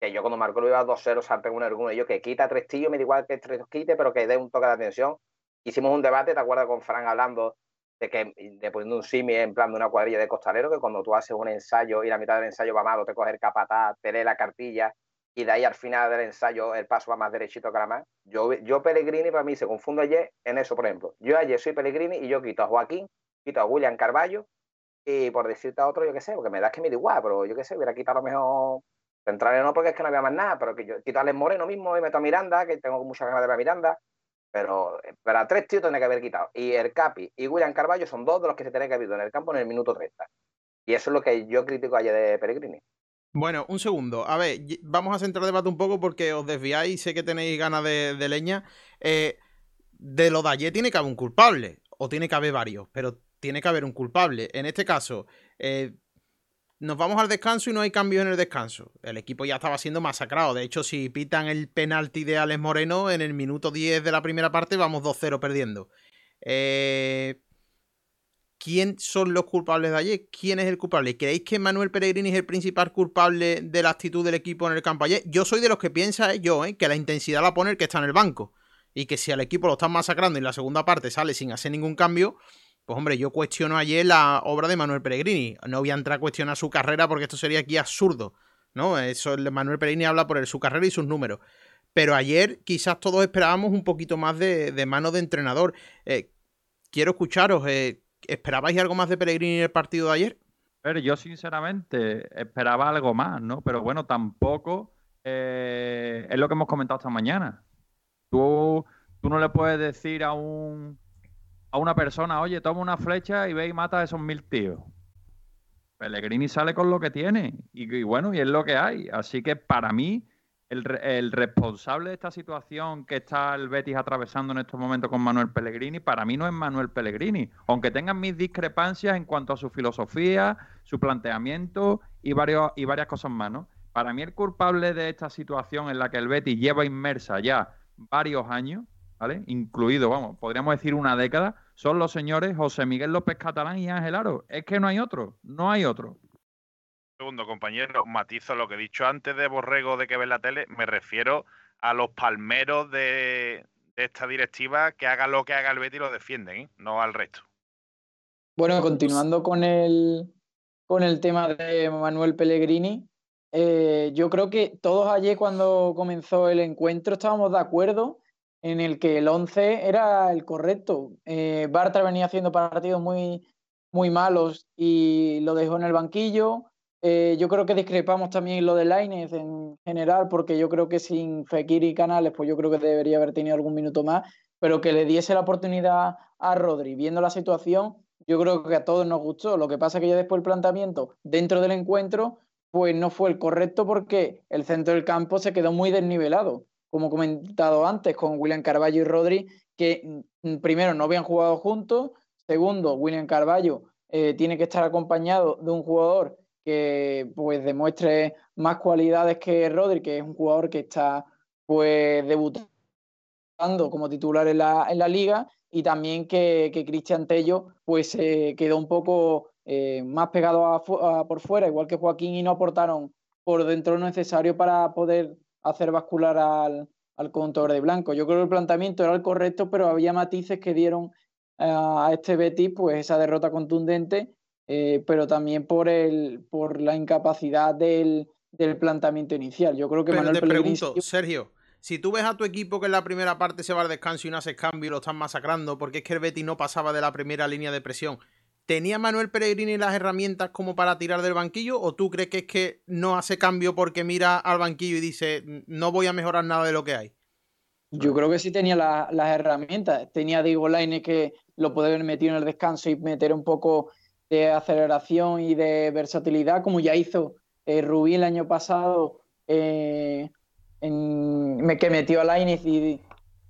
que yo cuando marcó lo iba 2-0, salté con uno de ellos, que quita tres tillos, me da igual que tres quite, pero que dé un toque de atención. Hicimos un debate, ¿te acuerdas con Fran hablando de que de poniendo un simi en plan de una cuadrilla de costalero, que cuando tú haces un ensayo y la mitad del ensayo va malo, te coge el capataz, te lee la cartilla y de ahí al final del ensayo el paso va más derechito que la más. Yo, yo Pellegrini para mí se confunde ayer en eso, por ejemplo. Yo ayer soy Pellegrini y yo quito a Joaquín, quito a William Carballo y por decirte a otro, yo qué sé, porque me da que me da igual, pero yo qué sé, hubiera quitado a lo mejor centrales no porque es que no había más nada, pero que yo quito a Moreno mismo y meto a Miranda, que tengo muchas ganas de ver a Miranda, pero para tres tíos tendría que haber quitado. Y el Capi y William Carballo son dos de los que se tienen que haber ido en el campo en el minuto 30. Y eso es lo que yo critico ayer de Pellegrini. Bueno, un segundo. A ver, vamos a centrar el debate un poco porque os desviáis y sé que tenéis ganas de, de leña. Eh, de lo de ayer tiene que haber un culpable, o tiene que haber varios, pero tiene que haber un culpable. En este caso, eh, nos vamos al descanso y no hay cambios en el descanso. El equipo ya estaba siendo masacrado. De hecho, si pitan el penalti de Alex Moreno, en el minuto 10 de la primera parte vamos 2-0 perdiendo. Eh, ¿Quién son los culpables de ayer? ¿Quién es el culpable? ¿Creéis que Manuel Pellegrini es el principal culpable de la actitud del equipo en el campo ayer? Yo soy de los que piensa, eh, yo, eh, que la intensidad la pone el que está en el banco. Y que si al equipo lo están masacrando y en la segunda parte sale sin hacer ningún cambio, pues hombre, yo cuestiono ayer la obra de Manuel Pellegrini. No voy a entrar a cuestionar su carrera porque esto sería aquí absurdo. ¿No? Eso el Manuel Pellegrini habla por su carrera y sus números. Pero ayer quizás todos esperábamos un poquito más de, mano de entrenador. Eh, quiero escucharos. eh, ¿Esperabais algo más de Pellegrini en el partido de ayer? Pero yo sinceramente esperaba algo más, ¿no? Pero bueno, tampoco eh, es lo que hemos comentado esta mañana. Tú, tú no le puedes decir a un a una persona, oye, toma una flecha y ve y mata a esos mil tíos. Pellegrini sale con lo que tiene y, bueno, y es lo que hay. Así que para mí, el responsable de esta situación que está el Betis atravesando en estos momentos con Manuel Pellegrini, para mí no es Manuel Pellegrini, aunque tengan mis discrepancias en cuanto a su filosofía, su planteamiento y, varios, y varias cosas más, ¿no? Para mí el culpable de esta situación en la que el Betis lleva inmersa ya varios años, ¿vale? Incluido, vamos, podríamos decir una década, son los señores José Miguel López Catalán y Ángel Aro. Es que no hay otro, no hay otro. Segundo, compañero, matizo lo que he dicho antes de Borrego de que ve la tele, me refiero a los palmeros de, de esta directiva que hagan lo que haga el Betis lo defienden, ¿eh? no al resto. Bueno, continuando con el, con el tema de Manuel Pellegrini, eh, yo creo que todos ayer cuando comenzó el encuentro estábamos de acuerdo en el que el 11 era el correcto. Eh, Bartra venía haciendo partidos muy, muy malos y lo dejó en el banquillo. Eh, yo creo que discrepamos también lo de Lainez en general, porque yo creo que sin Fekir y Canales, pues yo creo que debería haber tenido algún minuto más, pero que le diese la oportunidad a Rodri, viendo la situación, yo creo que a todos nos gustó. Lo que pasa es que ya después el planteamiento dentro del encuentro, pues no fue el correcto porque el centro del campo se quedó muy desnivelado, como comentado antes, con William Carballo y Rodri, que mm, primero no habían jugado juntos, segundo, William Carballo eh, tiene que estar acompañado de un jugador que pues demuestre más cualidades que Rodri, que es un jugador que está pues debutando como titular en la, en la liga. Y también que, que Cristian Tello pues quedó un poco eh, más pegado a por fuera, igual que Joaquín, y no aportaron por dentro lo necesario para poder hacer bascular al, al conjunto verde y blanco. Yo creo que el planteamiento era el correcto, pero había matices que dieron eh, a este Betis pues esa derrota contundente, eh, pero también por, el, por la incapacidad del, del planteamiento inicial. Yo creo que Pero Manuel te Pellegrini pregunto, Sergio, si tú ves a tu equipo que en la primera parte se va al descanso y no haces cambio y lo están masacrando porque es que el Betis no pasaba de la primera línea de presión, ¿tenía Manuel Pellegrini las herramientas como para tirar del banquillo o tú crees que es que no hace cambio porque mira al banquillo y dice no voy a mejorar nada de lo que hay? Yo creo que sí tenía las herramientas. Tenía Diego Laine que lo puede haber metido en el descanso y meter un poco de aceleración y de versatilidad, como ya hizo eh, Rubí el año pasado, eh, que metió a Lainez y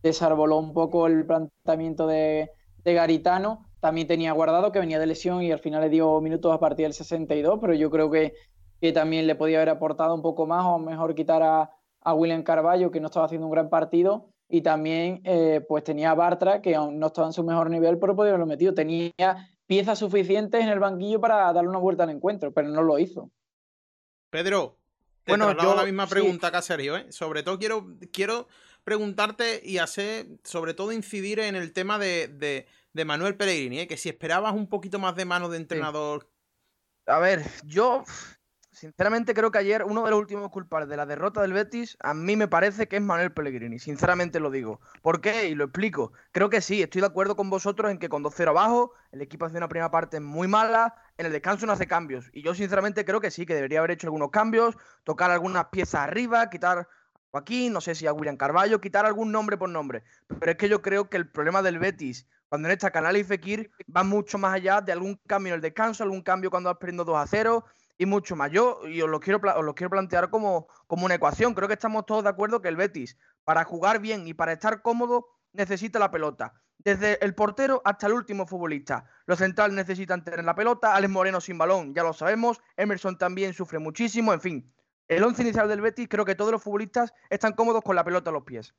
desarboló un poco el planteamiento de, Garitano. También tenía guardado que venía de lesión y al final le dio minutos a partir del 62, pero yo creo que, que también le podía haber aportado un poco más o mejor quitar a, a William Carballo, que no estaba haciendo un gran partido, y también eh, pues tenía a Bartra, que aún no estaba en su mejor nivel, pero podía haberlo metido. Tenía piezas suficientes en el banquillo para darle una vuelta al encuentro, pero no lo hizo. Pedro, te bueno, yo la misma pregunta que a Sergio, ¿eh? Sobre todo quiero, quiero preguntarte y hacer, sobre todo incidir en el tema de, Manuel Pellegrini, ¿eh? que si esperabas un poquito más de mano de entrenador. A ver, yo Sinceramente creo que ayer uno de los últimos culpables de la derrota del Betis a mí me parece que es Manuel Pellegrini, sinceramente lo digo. ¿Por qué? Y lo explico. Creo que sí, estoy de acuerdo con vosotros en que con 2-0 abajo el equipo hace una primera parte muy mala, en el descanso no hace cambios. Y yo sinceramente creo que sí, que debería haber hecho algunos cambios, tocar algunas piezas arriba, quitar Joaquín, no sé si a William Carballo, quitar algún nombre por nombre. Pero es que yo creo que el problema del Betis cuando en esta Canal y Fekir va mucho más allá de algún cambio en el descanso, algún cambio cuando vas perdiendo 2 a 0 y mucho más. Yo y os lo quiero, plantear como, como una ecuación. Creo que estamos todos de acuerdo que el Betis, para jugar bien y para estar cómodo, necesita la pelota. Desde el portero hasta el último futbolista. Los centrales necesitan tener la pelota. Alex Moreno sin balón, ya lo sabemos. Emerson también sufre muchísimo. En fin, el once inicial del Betis, creo que todos los futbolistas están cómodos con la pelota a los pies.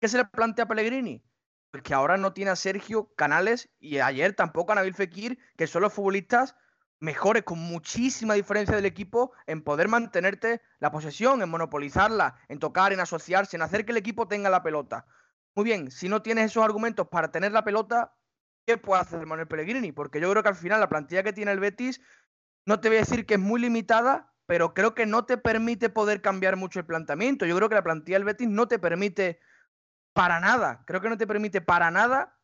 ¿Qué se le plantea a Pellegrini? Pues que ahora no tiene a Sergio Canales y ayer tampoco a Nabil Fekir, que son los futbolistas mejores con muchísima diferencia del equipo en poder mantenerte la posesión, en monopolizarla, en tocar, en asociarse, en hacer que el equipo tenga la pelota. Muy bien, si no tienes esos argumentos para tener la pelota, ¿qué puede hacer Manuel Pellegrini? Porque yo creo que al final la plantilla que tiene el Betis, no te voy a decir que es muy limitada, pero creo que no te permite poder cambiar mucho el planteamiento. Yo creo que la plantilla del Betis no te permite para nada, creo que no te permite para nada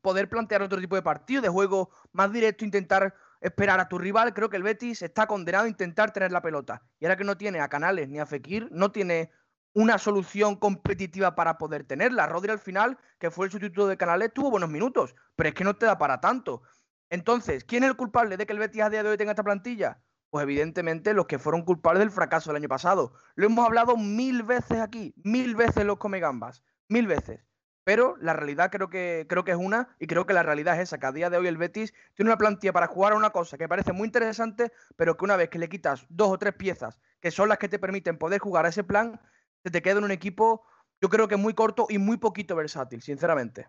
poder plantear otro tipo de partido, de juego más directo, intentar esperar a tu rival, creo que el Betis está condenado a intentar tener la pelota. Y ahora que no tiene a Canales ni a Fekir, no tiene una solución competitiva para poder tenerla. Rodri al final, que fue el sustituto de Canales, tuvo buenos minutos, pero es que no te da para tanto. Entonces, ¿quién es el culpable de que el Betis a día de hoy tenga esta plantilla? Pues evidentemente los que fueron culpables del fracaso del año pasado. Lo hemos hablado mil veces aquí, mil veces los come gambas, mil veces. Pero la realidad creo que, creo que es una, y creo que la realidad es esa, que a día de hoy el Betis tiene una plantilla para jugar a una cosa que parece muy interesante, pero que una vez que le quitas dos o tres piezas, que son las que te permiten poder jugar a ese plan, se te queda en un equipo, yo creo que muy corto y muy poquito versátil, sinceramente.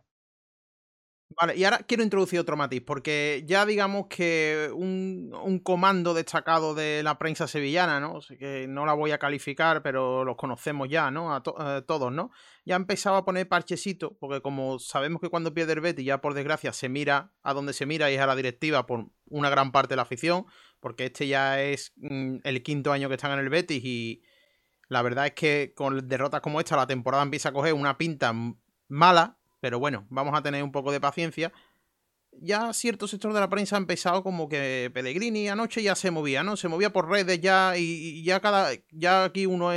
Vale, y ahora quiero introducir otro matiz, porque ya digamos que un, comando destacado de la prensa sevillana, ¿no? que no la voy a calificar, pero los conocemos ya, ¿no? A, eh, todos, ¿no? Ya empezaba a poner parchecito, porque como sabemos que cuando pierde el Betis, ya por desgracia se mira a donde se mira y es a la directiva por una gran parte de la afición, porque este ya es mm, el quinto año que están en el Betis y la verdad es que con derrotas como esta la temporada empieza a coger una pinta mala pero bueno, vamos a tener un poco de paciencia. Ya cierto sector de la prensa ha empezado como que Pellegrini anoche ya se movía, ¿no? Se movía por redes ya y, ya cada ya aquí uno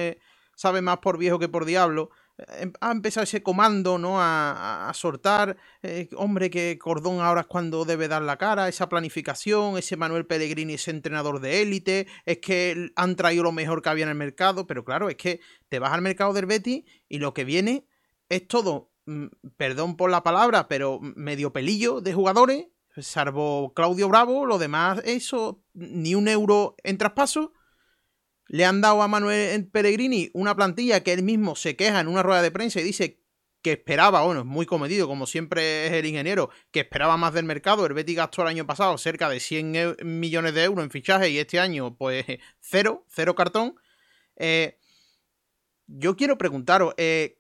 sabe más por viejo que por diablo. Em, ha empezado ese comando, ¿no? A, a, soltar, eh, hombre, que Cordón ahora es cuando debe dar la cara, esa planificación, ese Manuel Pellegrini, ese entrenador de élite, es que han traído lo mejor que había en el mercado, pero claro, es que te vas al mercado del Betty y lo que viene es todo perdón por la palabra, pero medio pelillo de jugadores, salvo Claudio Bravo, lo demás, eso, ni un euro en traspaso. Le han dado a Manuel Pellegrini una plantilla que él mismo se queja en una rueda de prensa y dice que esperaba, bueno, es muy comedido, como siempre es el ingeniero, que esperaba más del mercado. El Betis gastó el año pasado cerca de 100 millones de euros en fichaje y este año, pues, cero, cero cartón. Eh, yo quiero preguntaros, eh,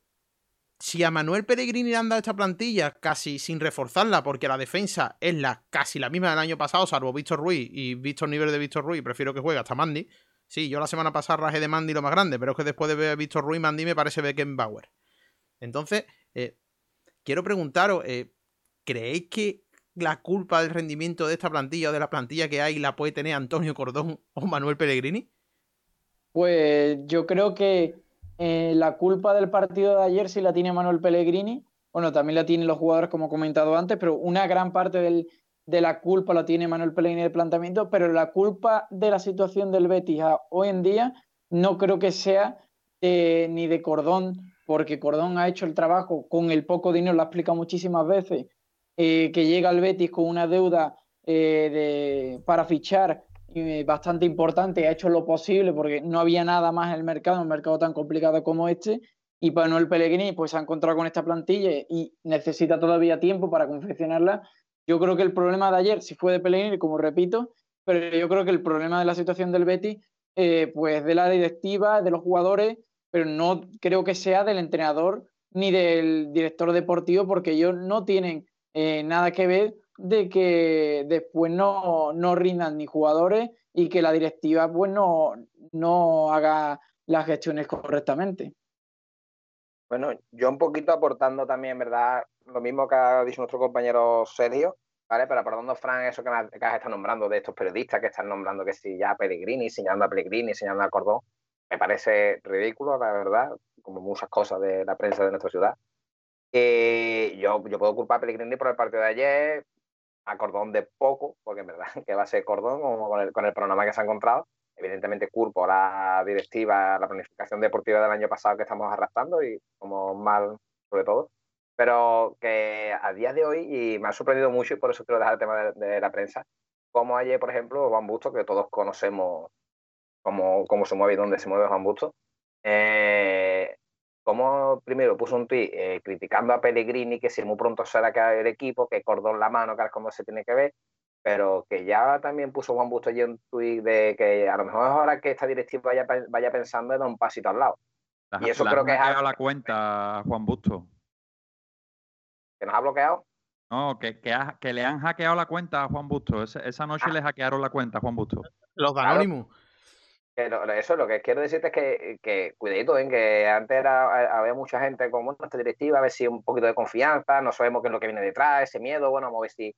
si a Manuel Peregrini le han dado esta plantilla casi sin reforzarla, porque la defensa es la casi la misma del año pasado, salvo Víctor Ruiz y Víctor Nivel de Víctor Ruiz, prefiero que juegue hasta Mandy. Sí, yo la semana pasada rajé de Mandy lo más grande, pero es que después de ver a Víctor Ruiz, Mandy me parece Beckenbauer. Entonces, eh, quiero preguntaros, eh, ¿creéis que la culpa del rendimiento de esta plantilla o de la plantilla que hay la puede tener Antonio Cordón o Manuel Pellegrini? Pues yo creo que eh, la culpa del partido de ayer sí la tiene Manuel Pellegrini. Bueno, también la tienen los jugadores, como he comentado antes, pero una gran parte de la culpa la tiene Manuel Pellegrini del planteamiento, pero la culpa de la situación del Betis hoy en día no creo que sea ni de Cordón, porque Cordón ha hecho el trabajo con el poco dinero, lo ha explicado muchísimas veces, eh, que llega al Betis con una deuda eh, para fichar eh, bastante importante, ha hecho lo posible porque no había nada más en el mercado, un mercado tan complicado como este, y Manuel Pellegrini pues se ha encontrado con esta plantilla y necesita todavía tiempo para confeccionarla. Yo creo que el problema de ayer sí fue de Pellegrini, como repito, pero yo creo que el problema de la situación del Betis, pues de la directiva, de los jugadores, pero no creo que sea del entrenador ni del director deportivo, porque ellos no tienen eh, nada que ver de que después no, no rindan ni jugadores y que la directiva pues no, no haga las gestiones correctamente. Bueno, yo un poquito aportando también, ¿verdad? Lo mismo que ha dicho nuestro compañero Sergio, ¿vale? Pero perdón, Fran, eso que, me, has estado nombrando de estos periodistas que están nombrando que si ya Pellegrini, señalando a Pellegrini, señalando a Cordón, me parece ridículo, la verdad, como muchas cosas de la prensa de nuestra ciudad. Eh, yo, yo puedo culpar a Pellegrini por el partido de ayer, a Cordón de poco, porque en verdad que va a ser Cordón con el, con el programa que se ha encontrado. Evidentemente culpo la directiva, la planificación deportiva del año pasado que estamos arrastrando y como mal sobre todo. Pero que a día de hoy, y me ha sorprendido mucho y por eso quiero dejar el tema de, la prensa, como ayer, por ejemplo, Juan Busto, que todos conocemos cómo, cómo se mueve y dónde se mueve Juan Busto, eh, como primero puso un tuit eh, criticando a Pellegrini, que si muy pronto será que el equipo, que cordón la mano, que es como se tiene que ver, pero que ya también puso Juan Busto allí un tuit de que a lo mejor es hora que esta directiva vaya, vaya pensando en un pasito al lado. y eso creo que es la cuenta Juan Busto. ¿Que nos ha bloqueado? No, que, que, le han hackeado la cuenta a Juan Busto. Esa, noche ah. le hackearon la cuenta a Juan Busto. Los de Eso lo que quiero decirte es que, que cuidadito, en que antes era, había mucha gente con bueno, esta directiva, a ver si un poquito de confianza, no sabemos qué es lo que viene detrás, ese miedo, bueno, a ver si.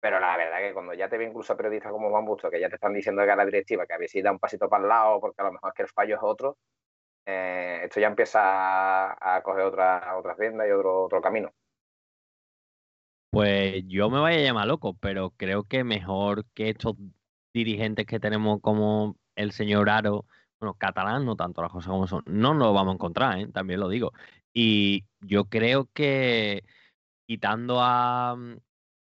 Pero la verdad que cuando ya te ve incluso periodistas como Juan Busto, que ya te están diciendo que a la directiva, que a ver si da un pasito para el lado, porque a lo mejor es que el fallo es otro, eh, esto ya empieza a, a coger otra, otra rienda y otro, otro camino. Pues yo me vaya a llamar loco, pero creo que mejor que estos dirigentes que tenemos como el señor Aro, bueno, catalán, no tanto las cosas como son, no lo vamos a encontrar, ¿eh? también lo digo. Y yo creo que quitando a mm,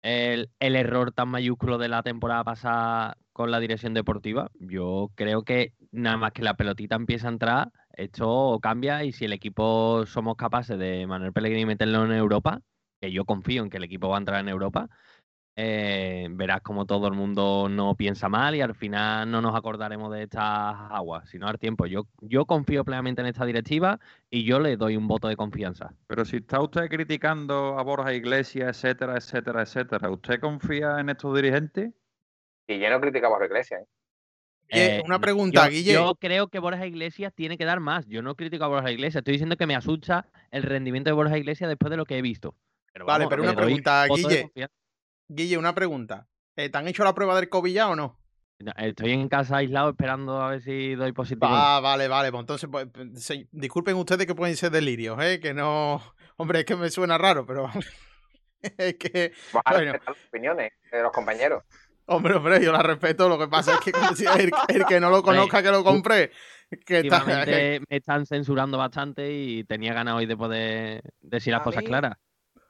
el, error tan mayúsculo de la temporada pasada con la dirección deportiva, yo creo que nada más que la pelotita empieza a entrar, esto cambia y si el equipo somos capaces de Manuel Pellegrini meterlo en Europa, que yo confío en que el equipo va a entrar en Europa, eh, verás como todo el mundo no piensa mal y al final no nos acordaremos de estas aguas, sino al tiempo. Yo, yo confío plenamente en esta directiva y yo le doy un voto de confianza. Pero si está usted criticando a Borja Iglesias, etcétera, etcétera, etcétera, ¿usted confía en estos dirigentes? Y yo no critica a Borja Iglesias. ¿eh? una pregunta, yo, Guille. Yo creo que Borja Iglesias tiene que dar más. Yo no critico a Borja Iglesias. Estoy diciendo que me asusta el rendimiento de Borja Iglesias después de lo que he visto. vale, pero una pregunta, Guille. Guille, una pregunta. Eh, ¿Te han hecho la prueba del COVID ya o no? Estoy en casa aislado esperando a ver si doy positivo. Ah, vale, vale. Pues entonces, pues, disculpen ustedes que pueden ser delirios, ¿eh? Que no. Hombre, es que me suena raro, pero. es que. bueno. las opiniones de los compañeros. Hombre, hombre, yo la respeto. Lo que pasa es que el, que no lo conozca, que lo compre. Que está... me están censurando bastante y tenía ganas hoy de poder decir las cosas claras.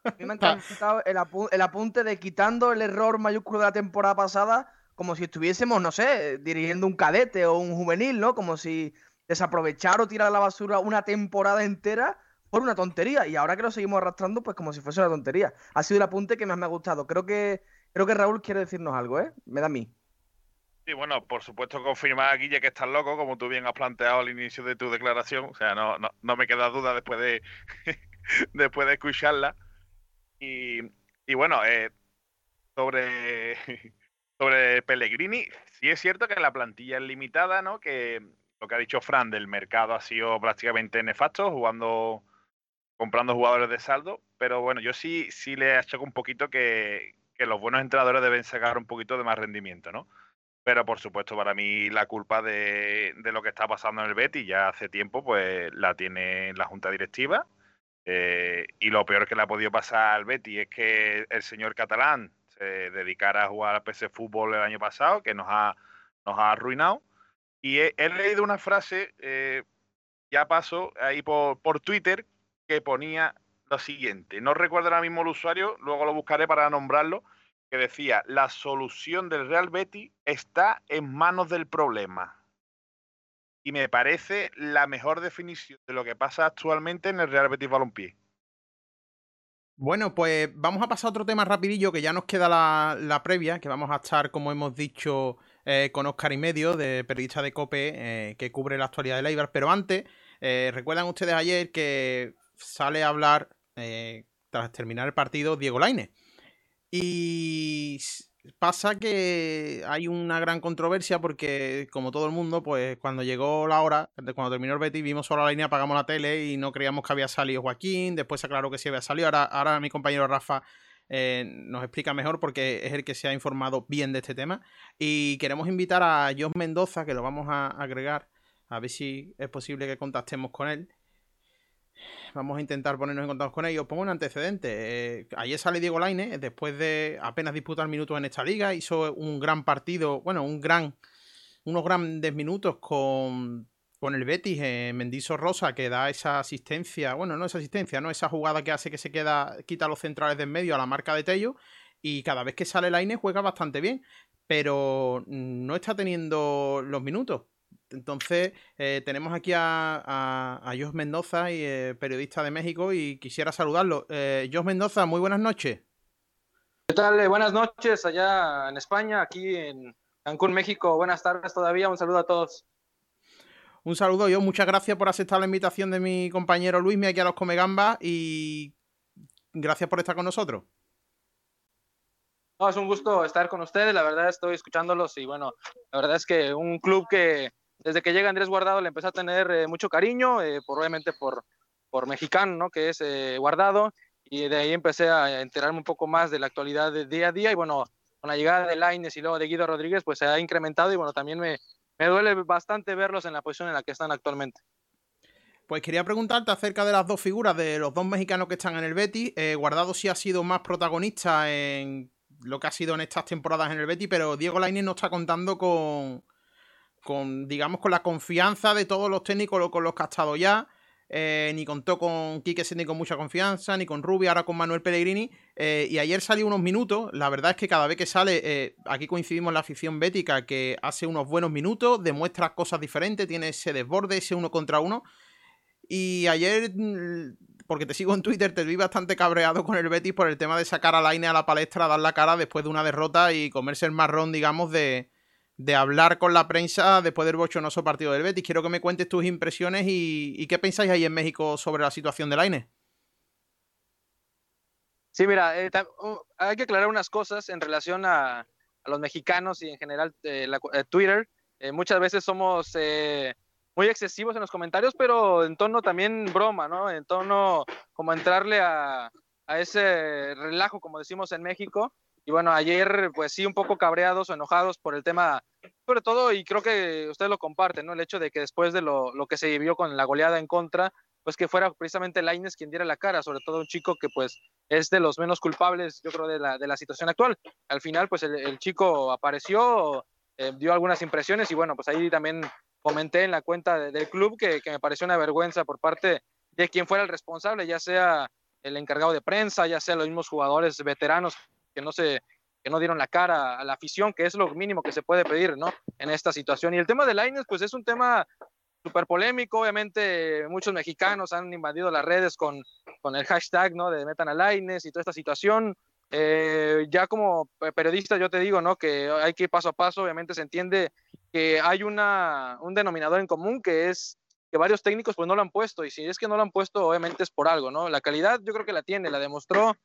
A mí me ha encantado el, apunte de quitando el error mayúsculo de la temporada pasada, como si estuviésemos, no sé, dirigiendo un cadete o un juvenil, ¿no? Como si desaprovechar o tirar a la basura una temporada entera por una tontería. Y ahora que lo seguimos arrastrando, pues como si fuese una tontería. Ha sido el apunte que más me ha gustado. Creo que, creo que Raúl quiere decirnos algo, ¿eh? Me da a mí. Sí, bueno, por supuesto confirmar, Guille, que estás loco, como tú bien has planteado al inicio de tu declaración. O sea, no, no, no me queda duda después de, después de escucharla. Y, bueno, eh, sobre, sobre Pellegrini, sí es cierto que la plantilla es limitada, ¿no? Que lo que ha dicho Fran del mercado ha sido prácticamente nefasto, jugando, comprando jugadores de saldo, pero bueno, yo sí, sí le achaco un poquito que, que los buenos entrenadores deben sacar un poquito de más rendimiento, ¿no? Pero por supuesto, para mí la culpa de, lo que está pasando en el Betis ya hace tiempo, pues la tiene la Junta Directiva. Eh, y lo peor que le ha podido pasar al Betis es que el señor catalán se dedicara a jugar al PC Fútbol el año pasado, que nos ha, nos ha arruinado. Y he, leído una frase, eh, ya paso, ahí por, por Twitter, que ponía lo siguiente. No recuerdo ahora mismo el usuario, luego lo buscaré para nombrarlo que decía, la solución del Real Betis está en manos del problema. Y me parece la mejor definición de lo que pasa actualmente en el Real Betis Balompié. Bueno, pues vamos a pasar a otro tema rapidillo, que ya nos queda la, previa, que vamos a estar, como hemos dicho, eh, con Oscar y Medio, de periodista de COPE, eh, que cubre la actualidad de Eibar. Pero antes, eh, recuerdan ustedes ayer que sale a hablar, tras terminar el partido, Diego Laine. Y pasa que hay una gran controversia porque, como todo el mundo, pues cuando llegó la hora, cuando terminó el Betty, vimos solo la línea, apagamos la tele y no creíamos que había salido Joaquín. Después se aclaró que sí había salido. Ahora, ahora mi compañero Rafa eh, nos explica mejor porque es el que se ha informado bien de este tema. Y queremos invitar a Jos Mendoza, que lo vamos a agregar, a ver si es posible que contactemos con él. Vamos a intentar ponernos en contacto con ellos. Pongo un antecedente. Eh, ayer sale Diego Laine, después de apenas disputar minutos en esta liga, hizo un gran partido, bueno, un gran, unos grandes minutos con, con el Betis, eh, Mendizo Rosa, que da esa asistencia, bueno, no esa asistencia, no esa jugada que hace que se queda, quita los centrales de en medio a la marca de Tello. Y cada vez que sale Laine juega bastante bien, pero no está teniendo los minutos. Entonces, eh, tenemos aquí a, a, Jos Mendoza, y, eh, periodista de México, y quisiera saludarlo. Eh, Jos Mendoza, muy buenas noches. ¿Qué tal? Buenas noches allá en España, aquí en Cancún, México. Buenas tardes todavía. Un saludo a todos. Un saludo, yo. Muchas gracias por aceptar la invitación de mi compañero Luis, aquí a los Comegambas, y gracias por estar con nosotros. es un gusto estar con ustedes. La verdad, estoy escuchándolos y bueno, la verdad es que un club que desde que llega Andrés Guardado le empezó a tener eh, mucho cariño, eh, por, obviamente por, por mexicano, ¿no? que es eh, Guardado, y de ahí empecé a enterarme un poco más de la actualidad de día a día, y bueno, con la llegada de Laines y luego de Guido Rodríguez, pues se ha incrementado, y bueno, también me, me duele bastante verlos en la posición en la que están actualmente. Pues quería preguntarte acerca de las dos figuras de los dos mexicanos que están en el Betis. Guardado sí ha sido más protagonista en lo que ha sido en estas temporadas en el Betis, pero Diego Lainez no está contando con, con, digamos, con la confianza de todos los técnicos con los que ha estado ya. Eh, ni contó con Quique ni con mucha confianza, ni con Rubio, ahora con Manuel Pellegrini. Eh, y ayer salió unos minutos. La verdad es que cada vez que sale, eh, aquí coincidimos en la afición bética, que hace unos buenos minutos, demuestra cosas diferentes, tiene ese desborde, ese uno contra uno. Y ayer, mm, porque te sigo en Twitter, te vi bastante cabreado con el Betis por el tema de sacar a Laine a la palestra, dar la cara después de una derrota y comerse el marrón, digamos, de, de hablar con la prensa después del bochonoso partido del Betis. Quiero que me cuentes tus impresiones y, qué pensáis ahí en México sobre la situación del Aine. Sí, mira, eh, hay que aclarar unas cosas en relación a, los mexicanos y en general eh, eh, Twitter. muchas veces somos muy excesivos en los comentarios, pero en tono también broma, ¿no? En tono como entrarle a ese relajo, como decimos en México, y bueno, ayer pues sí un poco cabreados o enojados por el tema, sobre todo, y creo que ustedes lo comparten, ¿no? El hecho de que después de lo, lo que se vivió con la goleada en contra, pues que fuera precisamente Laines quien diera la cara, sobre todo un chico que pues es de los menos culpables, yo creo, de la, de la situación actual. Al final, pues el, chico apareció, eh, dio algunas impresiones y bueno, pues ahí también comenté en la cuenta del club que, que me pareció una vergüenza por parte de quien fuera el responsable, ya sea el encargado de prensa, ya sea los mismos jugadores veteranos que no se que no dieron la cara a la afición, que es lo mínimo que se puede pedir, ¿no? En esta situación. Y el tema de Laines, pues es un tema súper polémico, obviamente muchos mexicanos han invadido las redes con, con el hashtag, ¿no? De metan a Laines y toda esta situación. Eh, ya como periodista yo te digo, ¿no? Que hay que ir paso a paso, obviamente se entiende que hay una, un denominador en común que es que varios técnicos pues no lo han puesto y si es que no lo han puesto obviamente es por algo, ¿no? La calidad yo creo que la tiene, la demostró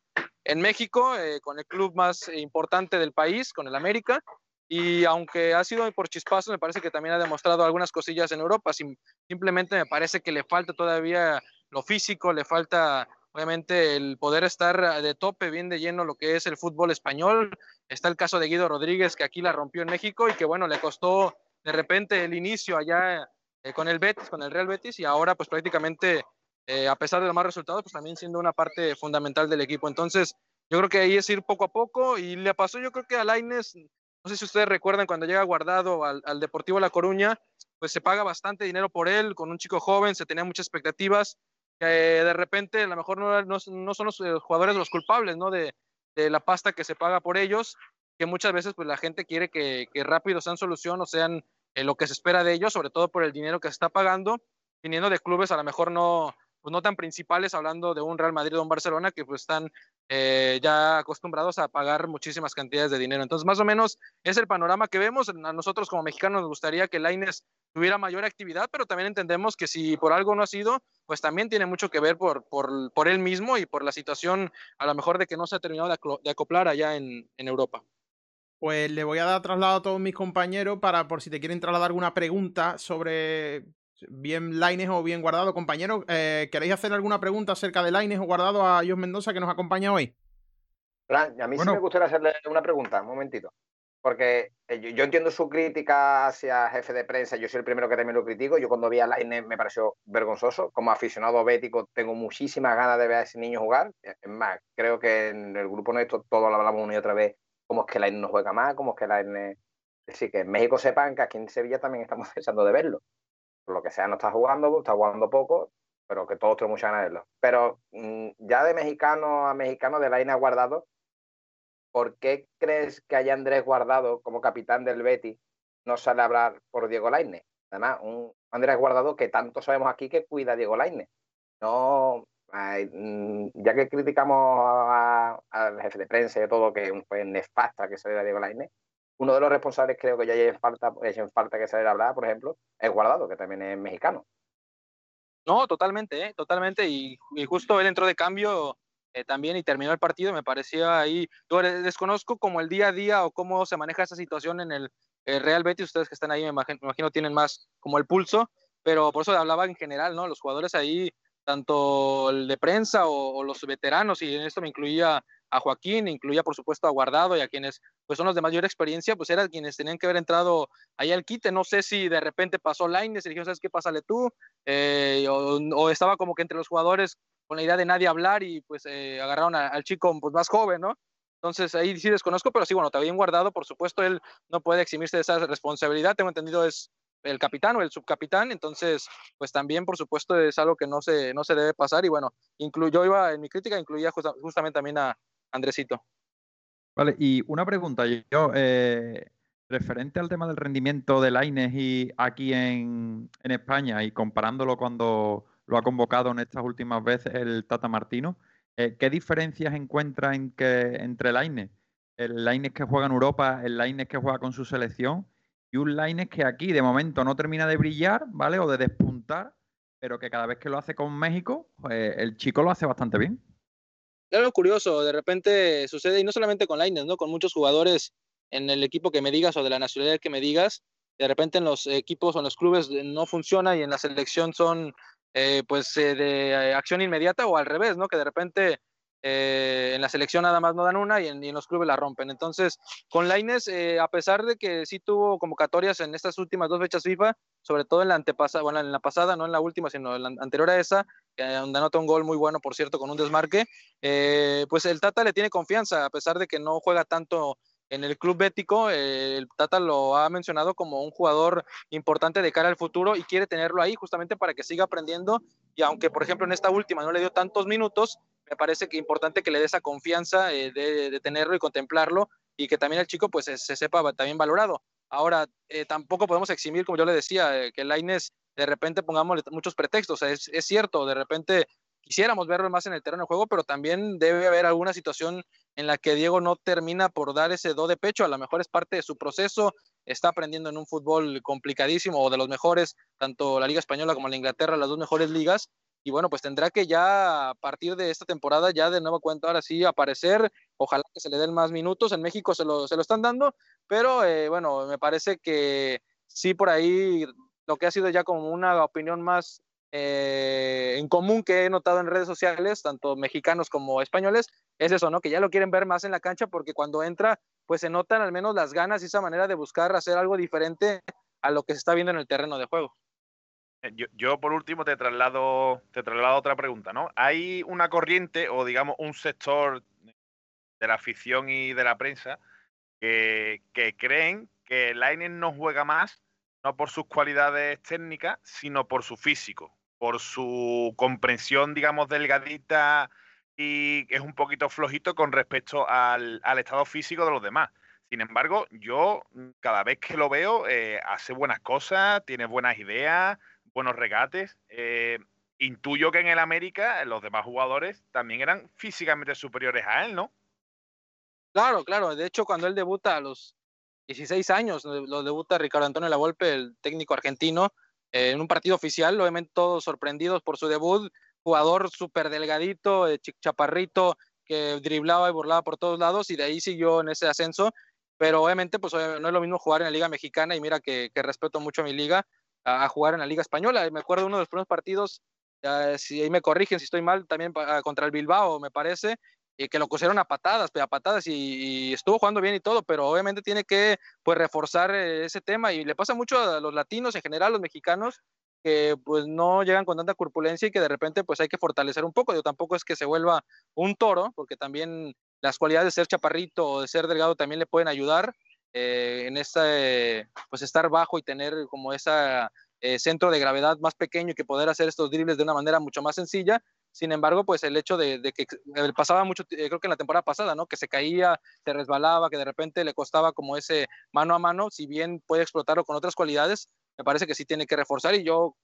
en México, eh, con el club más importante del país, con el América. Y aunque ha sido por chispazos, me parece que también ha demostrado algunas cosillas en Europa. simplemente me parece que le falta todavía lo físico, le falta obviamente el poder estar de tope, bien de lleno lo que es el fútbol español. Está el caso de Guido Rodríguez, que aquí la rompió en México y que bueno, le costó de repente el inicio allá eh, con el Betis, con el Real Betis, y ahora pues prácticamente, eh, a pesar de los más resultados, pues también siendo una parte fundamental del equipo. Entonces, yo creo que ahí es ir poco a poco y le pasó yo creo que a Laines, no sé si ustedes recuerdan cuando llega guardado al, al Deportivo La Coruña, pues se paga bastante dinero por él, con un chico joven, se tenía muchas expectativas, de repente a lo mejor no, no, no son los eh, jugadores los culpables, ¿no? De, de, la pasta que se paga por ellos, que muchas veces pues la gente quiere que, que rápido sean solución o sean eh, lo que se espera de ellos, sobre todo por el dinero que se está pagando, viniendo de clubes a lo mejor no, pues no tan principales, hablando de un Real Madrid o un Barcelona, que pues están eh, ya acostumbrados a pagar muchísimas cantidades de dinero. Entonces, más o menos es el panorama que vemos. A nosotros como mexicanos nos gustaría que Laines tuviera mayor actividad, pero también entendemos que si por algo no ha sido, pues también tiene mucho que ver por, por, por él mismo y por la situación a lo mejor de que no se ha terminado de, acoplar allá en, en Europa. Pues le voy a dar traslado a todos mis compañeros para por si te quieren trasladar alguna pregunta sobre bien Laines o bien Guardado. Compañeros, eh, ¿queréis hacer alguna pregunta acerca de Laines o Guardado a Dios Mendoza que nos acompaña hoy? Fran, a mí bueno. sí me gustaría hacerle una pregunta, un momentito. Porque eh, yo, yo, entiendo su crítica hacia jefe de prensa, yo soy el primero que también lo critico. Yo cuando vi a Laines me pareció vergonzoso. Como aficionado bético tengo muchísimas ganas de ver a ese niño jugar. Es más, creo que en el grupo nuestro todos lo hablamos una y otra vez, cómo es que Laines no juega más, cómo es que Laines... Sí, que en México sepan que aquí en Sevilla también estamos pensando de verlo lo que sea no está jugando, está jugando poco, pero que todos tenemos muchas ganas de verlo. Pero mmm, ya de mexicano a mexicano, de Laina Guardado, ¿por qué crees que haya Andrés Guardado como capitán del Betty no sale a hablar por Diego Laine? Además, un Andrés Guardado que tanto sabemos aquí que cuida a Diego Laine. No, mmm, ya que criticamos al jefe de prensa y todo, que fue nefasta que saliera Diego Laine, uno de los responsables creo que ya hay falta, en falta que salir a hablar, por ejemplo, es Guardado, que también es mexicano. No, totalmente, ¿eh? totalmente. Y, justo él entró de cambio eh, también y terminó el partido. Me parecía ahí. Yo desconozco como el día a día o cómo se maneja esa situación en el, el Real Betis. Ustedes que están ahí, me imagino, me tienen más como el pulso, pero por eso hablaba en general, ¿no? Los jugadores ahí, tanto el de prensa o los veteranos, y en esto me incluía a Joaquín, incluía por supuesto a Guardado y a quienes pues son los de mayor experiencia, pues eran quienes tenían que haber entrado ahí al quite. No sé si de repente pasó Laines y dijo, ¿sabes qué? Pásale tú. Eh, o, estaba como que entre los jugadores con la idea de nadie hablar y pues eh, agarraron al chico pues, más joven, ¿no? Entonces ahí sí desconozco, pero sí, bueno, bien guardado, por supuesto, él no puede eximirse de esa responsabilidad, tengo entendido es el capitán o el subcapitán, entonces pues también por supuesto es algo que no se, no se debe pasar y bueno, incluyó, iba en mi crítica, incluía justa, justamente también a, Andresito. Vale, y una pregunta yo, eh, referente al tema del rendimiento de Laines y aquí en, en, España y comparándolo cuando lo ha convocado en estas últimas veces el Tata Martino, eh, ¿qué diferencias encuentra en que, entre Laines? El Laines que juega en Europa, el Laines que juega con su selección y un Laines que aquí de momento no termina de brillar, ¿vale? O de despuntar, pero que cada vez que lo hace con México, pues el chico lo hace bastante bien algo curioso, de repente sucede, y no solamente con Lainez, ¿no? Con muchos jugadores en el equipo que me digas o de la nacionalidad que me digas, de repente en los equipos o en los clubes no funciona y en la selección son eh, pues eh, de acción inmediata o al revés, ¿no? Que de repente eh, en la selección nada más no dan una y en, los clubes la rompen. Entonces, con Laines, eh, a pesar de que sí tuvo convocatorias en estas últimas dos fechas FIFA, sobre todo en la antepasada, bueno, en la pasada, no en la última, sino en la anterior a esa, eh, donde anota un gol muy bueno, por cierto, con un desmarque, eh, pues el Tata le tiene confianza, a pesar de que no juega tanto en el club bético, eh, el Tata lo ha mencionado como un jugador importante de cara al futuro y quiere tenerlo ahí justamente para que siga aprendiendo y aunque por ejemplo en esta última no le dio tantos minutos, me parece que importante que le dé esa confianza eh, de, tenerlo y contemplarlo y que también el chico pues se, se sepa también valorado. Ahora, eh, tampoco podemos eximir, como yo le decía, que Laines de repente pongamos muchos pretextos, es cierto, de repente quisiéramos verlo más en el terreno de juego, pero también debe haber alguna situación en la que Diego no termina por dar ese do de pecho, a lo mejor es parte de su proceso, está aprendiendo en un fútbol complicadísimo o de los mejores, tanto la Liga Española como la Inglaterra, las dos mejores ligas, y bueno, pues tendrá que ya a partir de esta temporada ya de nuevo cuenta ahora sí aparecer, ojalá que se le den más minutos, en México se lo, se lo están dando, pero eh, bueno, me parece que sí por ahí lo que ha sido ya como una opinión más eh, en común que he notado en redes sociales, tanto mexicanos como españoles, es eso, ¿no? Que ya lo quieren ver más en la cancha porque cuando entra, pues se notan al menos las ganas y esa manera de buscar hacer algo diferente a lo que se está viendo en el terreno de juego. Eh, yo, por último te traslado, te traslado otra pregunta, ¿no? Hay una corriente o digamos un sector de la afición y de la prensa que, que creen que Lainez no juega más no por sus cualidades técnicas, sino por su físico por su comprensión, digamos, delgadita y es un poquito flojito con respecto al, estado físico de los demás. Sin embargo, yo mm, cada vez que lo veo, eh, hace buenas cosas, tiene buenas ideas, buenos regates. Eh, intuyo que en el América los demás jugadores también eran físicamente superiores a él, ¿no? Claro, claro. De hecho, cuando él debuta a los 16 años, lo debuta Ricardo Antonio Lavolpe, el técnico argentino, en un partido oficial, obviamente todos sorprendidos por su debut, jugador súper delgadito, eh, chaparrito, que driblaba y burlaba por todos lados y de ahí siguió en ese ascenso, pero obviamente pues no es lo mismo jugar en la liga mexicana y mira que, respeto mucho a mi liga, a, jugar en la liga española. Me acuerdo uno de los primeros partidos, si ahí me corrigen si estoy mal, también contra el Bilbao, me parece, y que lo cosieron a patadas, a patadas y, estuvo jugando bien y todo, pero obviamente tiene que pues reforzar eh, ese tema y le pasa mucho a los latinos en general, los mexicanos que pues no llegan con tanta corpulencia y que de repente pues hay que fortalecer un poco. Yo tampoco es que se vuelva un toro, porque también las cualidades de ser chaparrito o de ser delgado también le pueden ayudar eh, en este pues estar bajo y tener como ese eh, centro de gravedad más pequeño y que poder hacer estos dribles de una manera mucho más sencilla sin embargo, pues el hecho de, que pasaba mucho, eh, creo que en la temporada pasada, ¿no? Que se caía, se resbalaba, que de repente le costaba como ese mano a mano, si bien puede explotarlo con otras cualidades, me parece que sí tiene que reforzar y yo,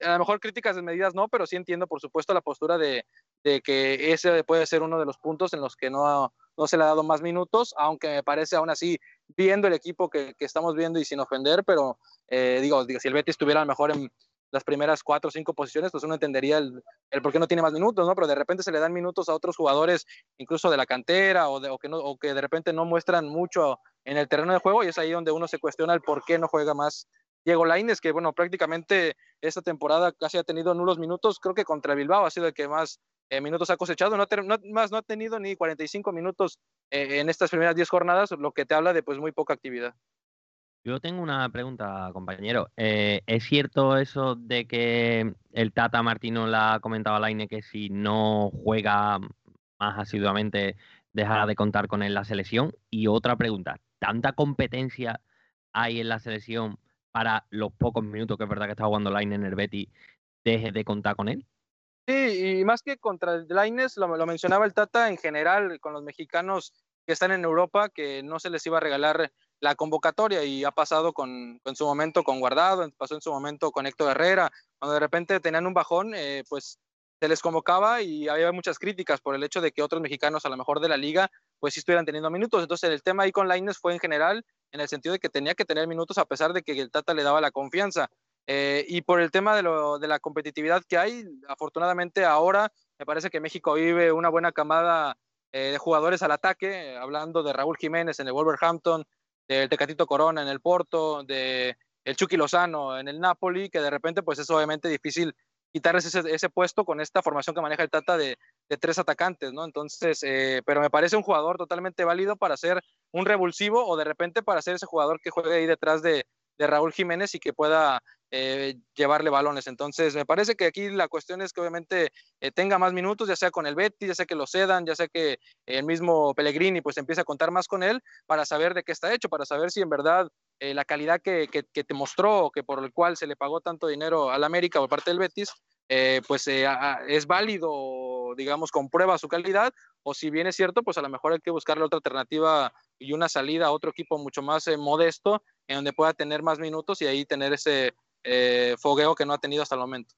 a lo mejor críticas de medidas no, pero sí entiendo, por supuesto, la postura de, que ese puede ser uno de los puntos en los que no, no se le ha dado más minutos, aunque me parece aún así, viendo el equipo que, estamos viendo y sin ofender, pero eh, digo, digo, si el Betis estuviera mejor en las primeras cuatro o cinco posiciones, pues uno entendería el, el, por qué no tiene más minutos, ¿no? Pero de repente se le dan minutos a otros jugadores, incluso de la cantera, o, de, o, que, no, o que de repente no muestran mucho en el terreno de juego, y es ahí donde uno se cuestiona el por qué no juega más Diego Lainez, que bueno, prácticamente esta temporada casi ha tenido nulos minutos, creo que contra Bilbao ha sido el que más eh, minutos ha cosechado, no, no, más no ha tenido ni 45 minutos eh, en estas primeras 10 jornadas, lo que te habla de pues muy poca actividad. Yo tengo una pregunta, compañero. Eh, ¿Es cierto eso de que el Tata Martino le ha comentado a Laine que si no juega más asiduamente dejará de contar con él la selección? Y otra pregunta, ¿tanta competencia hay en la selección para los pocos minutos que es verdad que está jugando Laine en el Betty, deje de contar con él? Sí, y más que contra Laines, lo, lo mencionaba el Tata en general con los mexicanos que están en Europa, que no se les iba a regalar la convocatoria y ha pasado con, en su momento con Guardado, pasó en su momento con Héctor Herrera, cuando de repente tenían un bajón, eh, pues se les convocaba y había muchas críticas por el hecho de que otros mexicanos a lo mejor de la liga pues sí estuvieran teniendo minutos. Entonces el tema ahí con Laines fue en general en el sentido de que tenía que tener minutos a pesar de que el Tata le daba la confianza. Eh, y por el tema de, lo, de la competitividad que hay, afortunadamente ahora me parece que México vive una buena camada eh, de jugadores al ataque, hablando de Raúl Jiménez en el Wolverhampton, del Tecatito Corona en el Porto, de el Chucky Lozano en el Napoli, que de repente pues es obviamente difícil quitarles ese, ese puesto con esta formación que maneja el Tata de, de tres atacantes, ¿no? Entonces, eh, pero me parece un jugador totalmente válido para ser un revulsivo o de repente para ser ese jugador que juegue ahí detrás de, de Raúl Jiménez y que pueda eh, llevarle balones. Entonces, me parece que aquí la cuestión es que obviamente eh, tenga más minutos, ya sea con el Betty, ya sea que lo cedan, ya sea que el mismo Pellegrini pues empiece a contar más con él para saber de qué está hecho, para saber si en verdad eh, la calidad que, que, te mostró, que por el cual se le pagó tanto dinero al América por parte del Betis, pues es válido, digamos, comprueba su calidad, o si bien es cierto, pues a lo mejor hay que buscarle otra alternativa y una salida a otro equipo mucho más modesto, en donde pueda tener más minutos y ahí tener ese eh, fogueo que no ha tenido hasta el momento.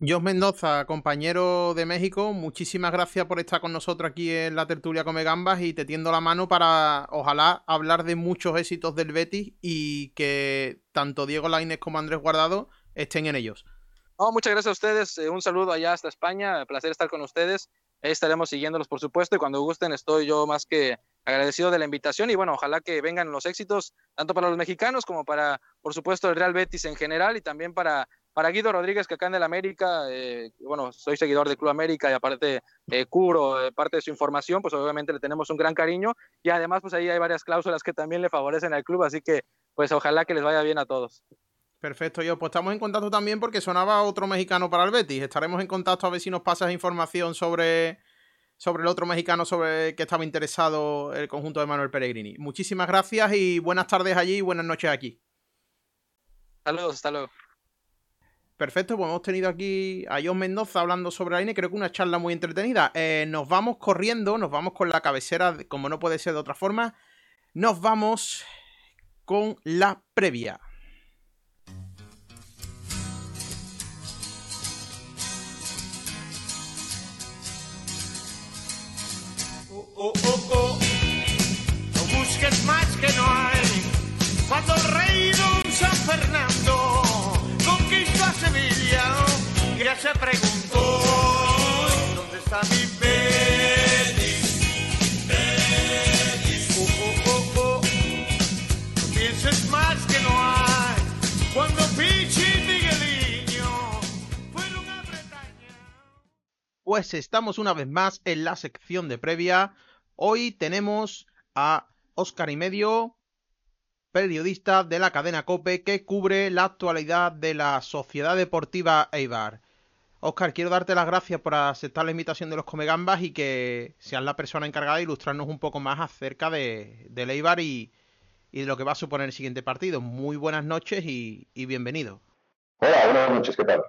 Jos Mendoza, compañero de México, muchísimas gracias por estar con nosotros aquí en la tertulia Come Gambas y te tiendo la mano para, ojalá, hablar de muchos éxitos del Betis y que tanto Diego Lainez como Andrés Guardado estén en ellos. muchas gracias a ustedes, eh, un saludo allá hasta España, placer estar con ustedes, Ahí estaremos siguiéndolos por supuesto y cuando gusten estoy yo más que agradecido de la invitación y bueno, ojalá que vengan los éxitos tanto para los mexicanos como para, por supuesto, el Real Betis en general y también para, para Guido Rodríguez, que acá en el América, eh, bueno, soy seguidor del Club América y aparte eh, cubro eh, parte de su información, pues obviamente le tenemos un gran cariño y además pues ahí hay varias cláusulas que también le favorecen al club, así que pues ojalá que les vaya bien a todos. Perfecto, yo pues estamos en contacto también porque sonaba otro mexicano para el Betis. Estaremos en contacto a ver si nos pasas información sobre, sobre el otro mexicano sobre que estaba interesado el conjunto de Manuel Peregrini. Muchísimas gracias y buenas tardes allí y buenas noches aquí. Saludos, hasta luego. Perfecto, pues hemos tenido aquí a John Mendoza hablando sobre la INE, creo que una charla muy entretenida. Eh, nos vamos corriendo, nos vamos con la cabecera, como no puede ser de otra forma. Nos vamos con la previa. Oh, oh, oh. No busques más que no hay. Cuando el rey don San Fernando conquistó a Sevilla, ya se preguntó, ¿dónde está mi Betis? Betis. Oh, oh, oh, oh. No pienses más que no hay. Cuando Pichi. Pues estamos una vez más en la sección de previa. Hoy tenemos a Óscar y Medio, periodista de la cadena Cope, que cubre la actualidad de la Sociedad Deportiva Eibar. Óscar, quiero darte las gracias por aceptar la invitación de los Comegambas y que seas la persona encargada de ilustrarnos un poco más acerca de, del Eibar y, y, de lo que va a suponer el siguiente partido. Muy buenas noches y, y bienvenido. Hola, buenas noches, ¿qué tal?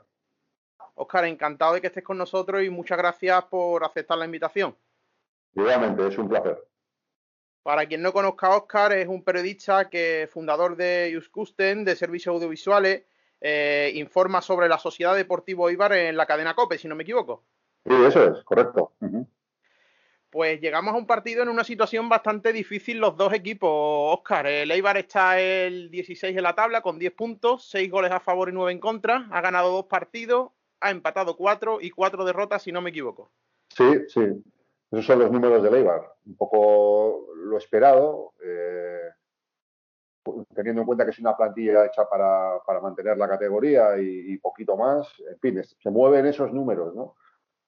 Óscar, encantado de que estés con nosotros y muchas gracias por aceptar la invitación. Igualmente, es un placer. Para quien no conozca a Oscar, es un periodista que fundador de Juscusten, de servicios audiovisuales, eh, informa sobre la Sociedad Deportivo Ibar en la cadena COPE, si no me equivoco. Sí, eso es, correcto. Uh -huh. Pues llegamos a un partido en una situación bastante difícil los dos equipos, Oscar. El Eibar está el 16 en la tabla con 10 puntos, 6 goles a favor y 9 en contra. Ha ganado dos partidos, ha empatado 4 y 4 derrotas, si no me equivoco. Sí, sí. Esos son los números del Eibar. Un poco lo esperado, eh, teniendo en cuenta que es una plantilla hecha para, para mantener la categoría y, y, poquito más. En fin, es, se mueven esos números, ¿no?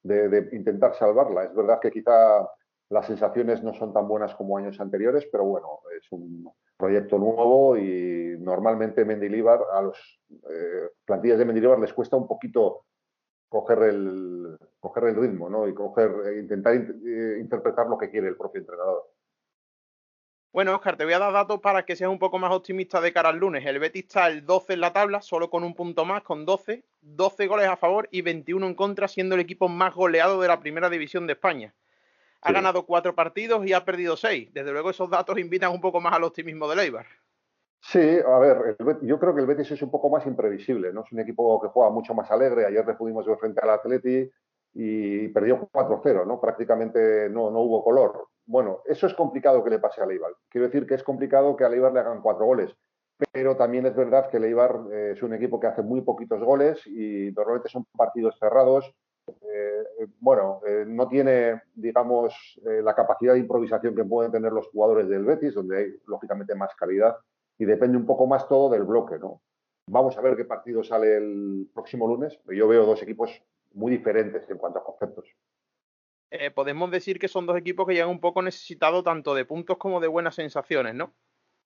De, de, intentar salvarla. Es verdad que quizá las sensaciones no son tan buenas como años anteriores, pero bueno, es un proyecto nuevo y normalmente Mendilibar, a los eh, plantillas de Mendilibar les cuesta un poquito coger el, coger el ritmo ¿no? y coger, intentar eh, interpretar lo que quiere el propio entrenador. Bueno, Oscar, te voy a dar datos para que seas un poco más optimista de cara al lunes. El Betis está el 12 en la tabla, solo con un punto más, con 12, 12 goles a favor y 21 en contra, siendo el equipo más goleado de la primera división de España. Ha sí. ganado cuatro partidos y ha perdido seis. Desde luego esos datos invitan un poco más al optimismo del Eibar. Sí, a ver, el, yo creo que el Betis es un poco más imprevisible, ¿no? Es un equipo que juega mucho más alegre. Ayer le pudimos ver frente al Atleti y perdió 4-0, ¿no? Prácticamente no, no hubo color. Bueno, eso es complicado que le pase a Leibar. Quiero decir que es complicado que a Leibar le hagan cuatro goles, pero también es verdad que Leibar eh, es un equipo que hace muy poquitos goles y normalmente son partidos cerrados. Eh, bueno, eh, no tiene, digamos, eh, la capacidad de improvisación que pueden tener los jugadores del Betis, donde hay, lógicamente, más calidad y depende un poco más todo del bloque, ¿no? Vamos a ver qué partido sale el próximo lunes. Yo veo dos equipos muy diferentes en cuanto a conceptos. Eh, podemos decir que son dos equipos que llegan un poco necesitados tanto de puntos como de buenas sensaciones, ¿no?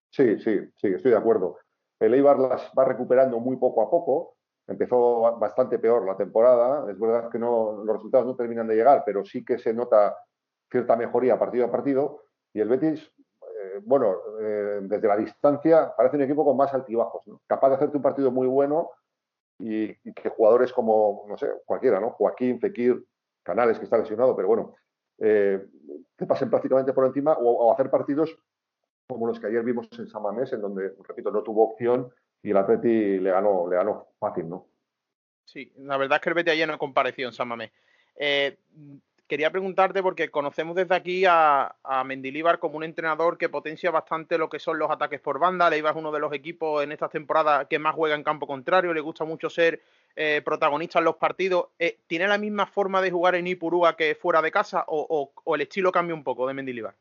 Sí, sí, sí, estoy de acuerdo. El Eibar las va recuperando muy poco a poco. Empezó bastante peor la temporada. Es verdad que no, los resultados no terminan de llegar, pero sí que se nota cierta mejoría partido a partido. Y el Betis, bueno, eh, desde la distancia parece un equipo con más altibajos, ¿no? capaz de hacerte un partido muy bueno y, que jugadores como, no sé, cualquiera, ¿no? Joaquín, Fekir, Canales, que está lesionado, pero bueno, eh, pasen prácticamente por encima o, o, hacer partidos como los que ayer vimos en San Mamés, en donde, repito, no tuvo opción y el Atleti le ganó, le ganó fácil, ¿no? Sí, la verdad es que el Betis ayer no compareció en San Mamés. Eh, quería preguntarte, porque conocemos desde aquí a, a Mendilíbar como un entrenador que potencia bastante lo que son los ataques por banda. Leibar es uno de los equipos en esta temporada que más juega en campo contrario. Le gusta mucho ser eh, protagonista en los partidos. Eh, ¿Tiene la misma forma de jugar en Ipurúa que fuera de casa o, el estilo cambia un poco de Mendilíbar?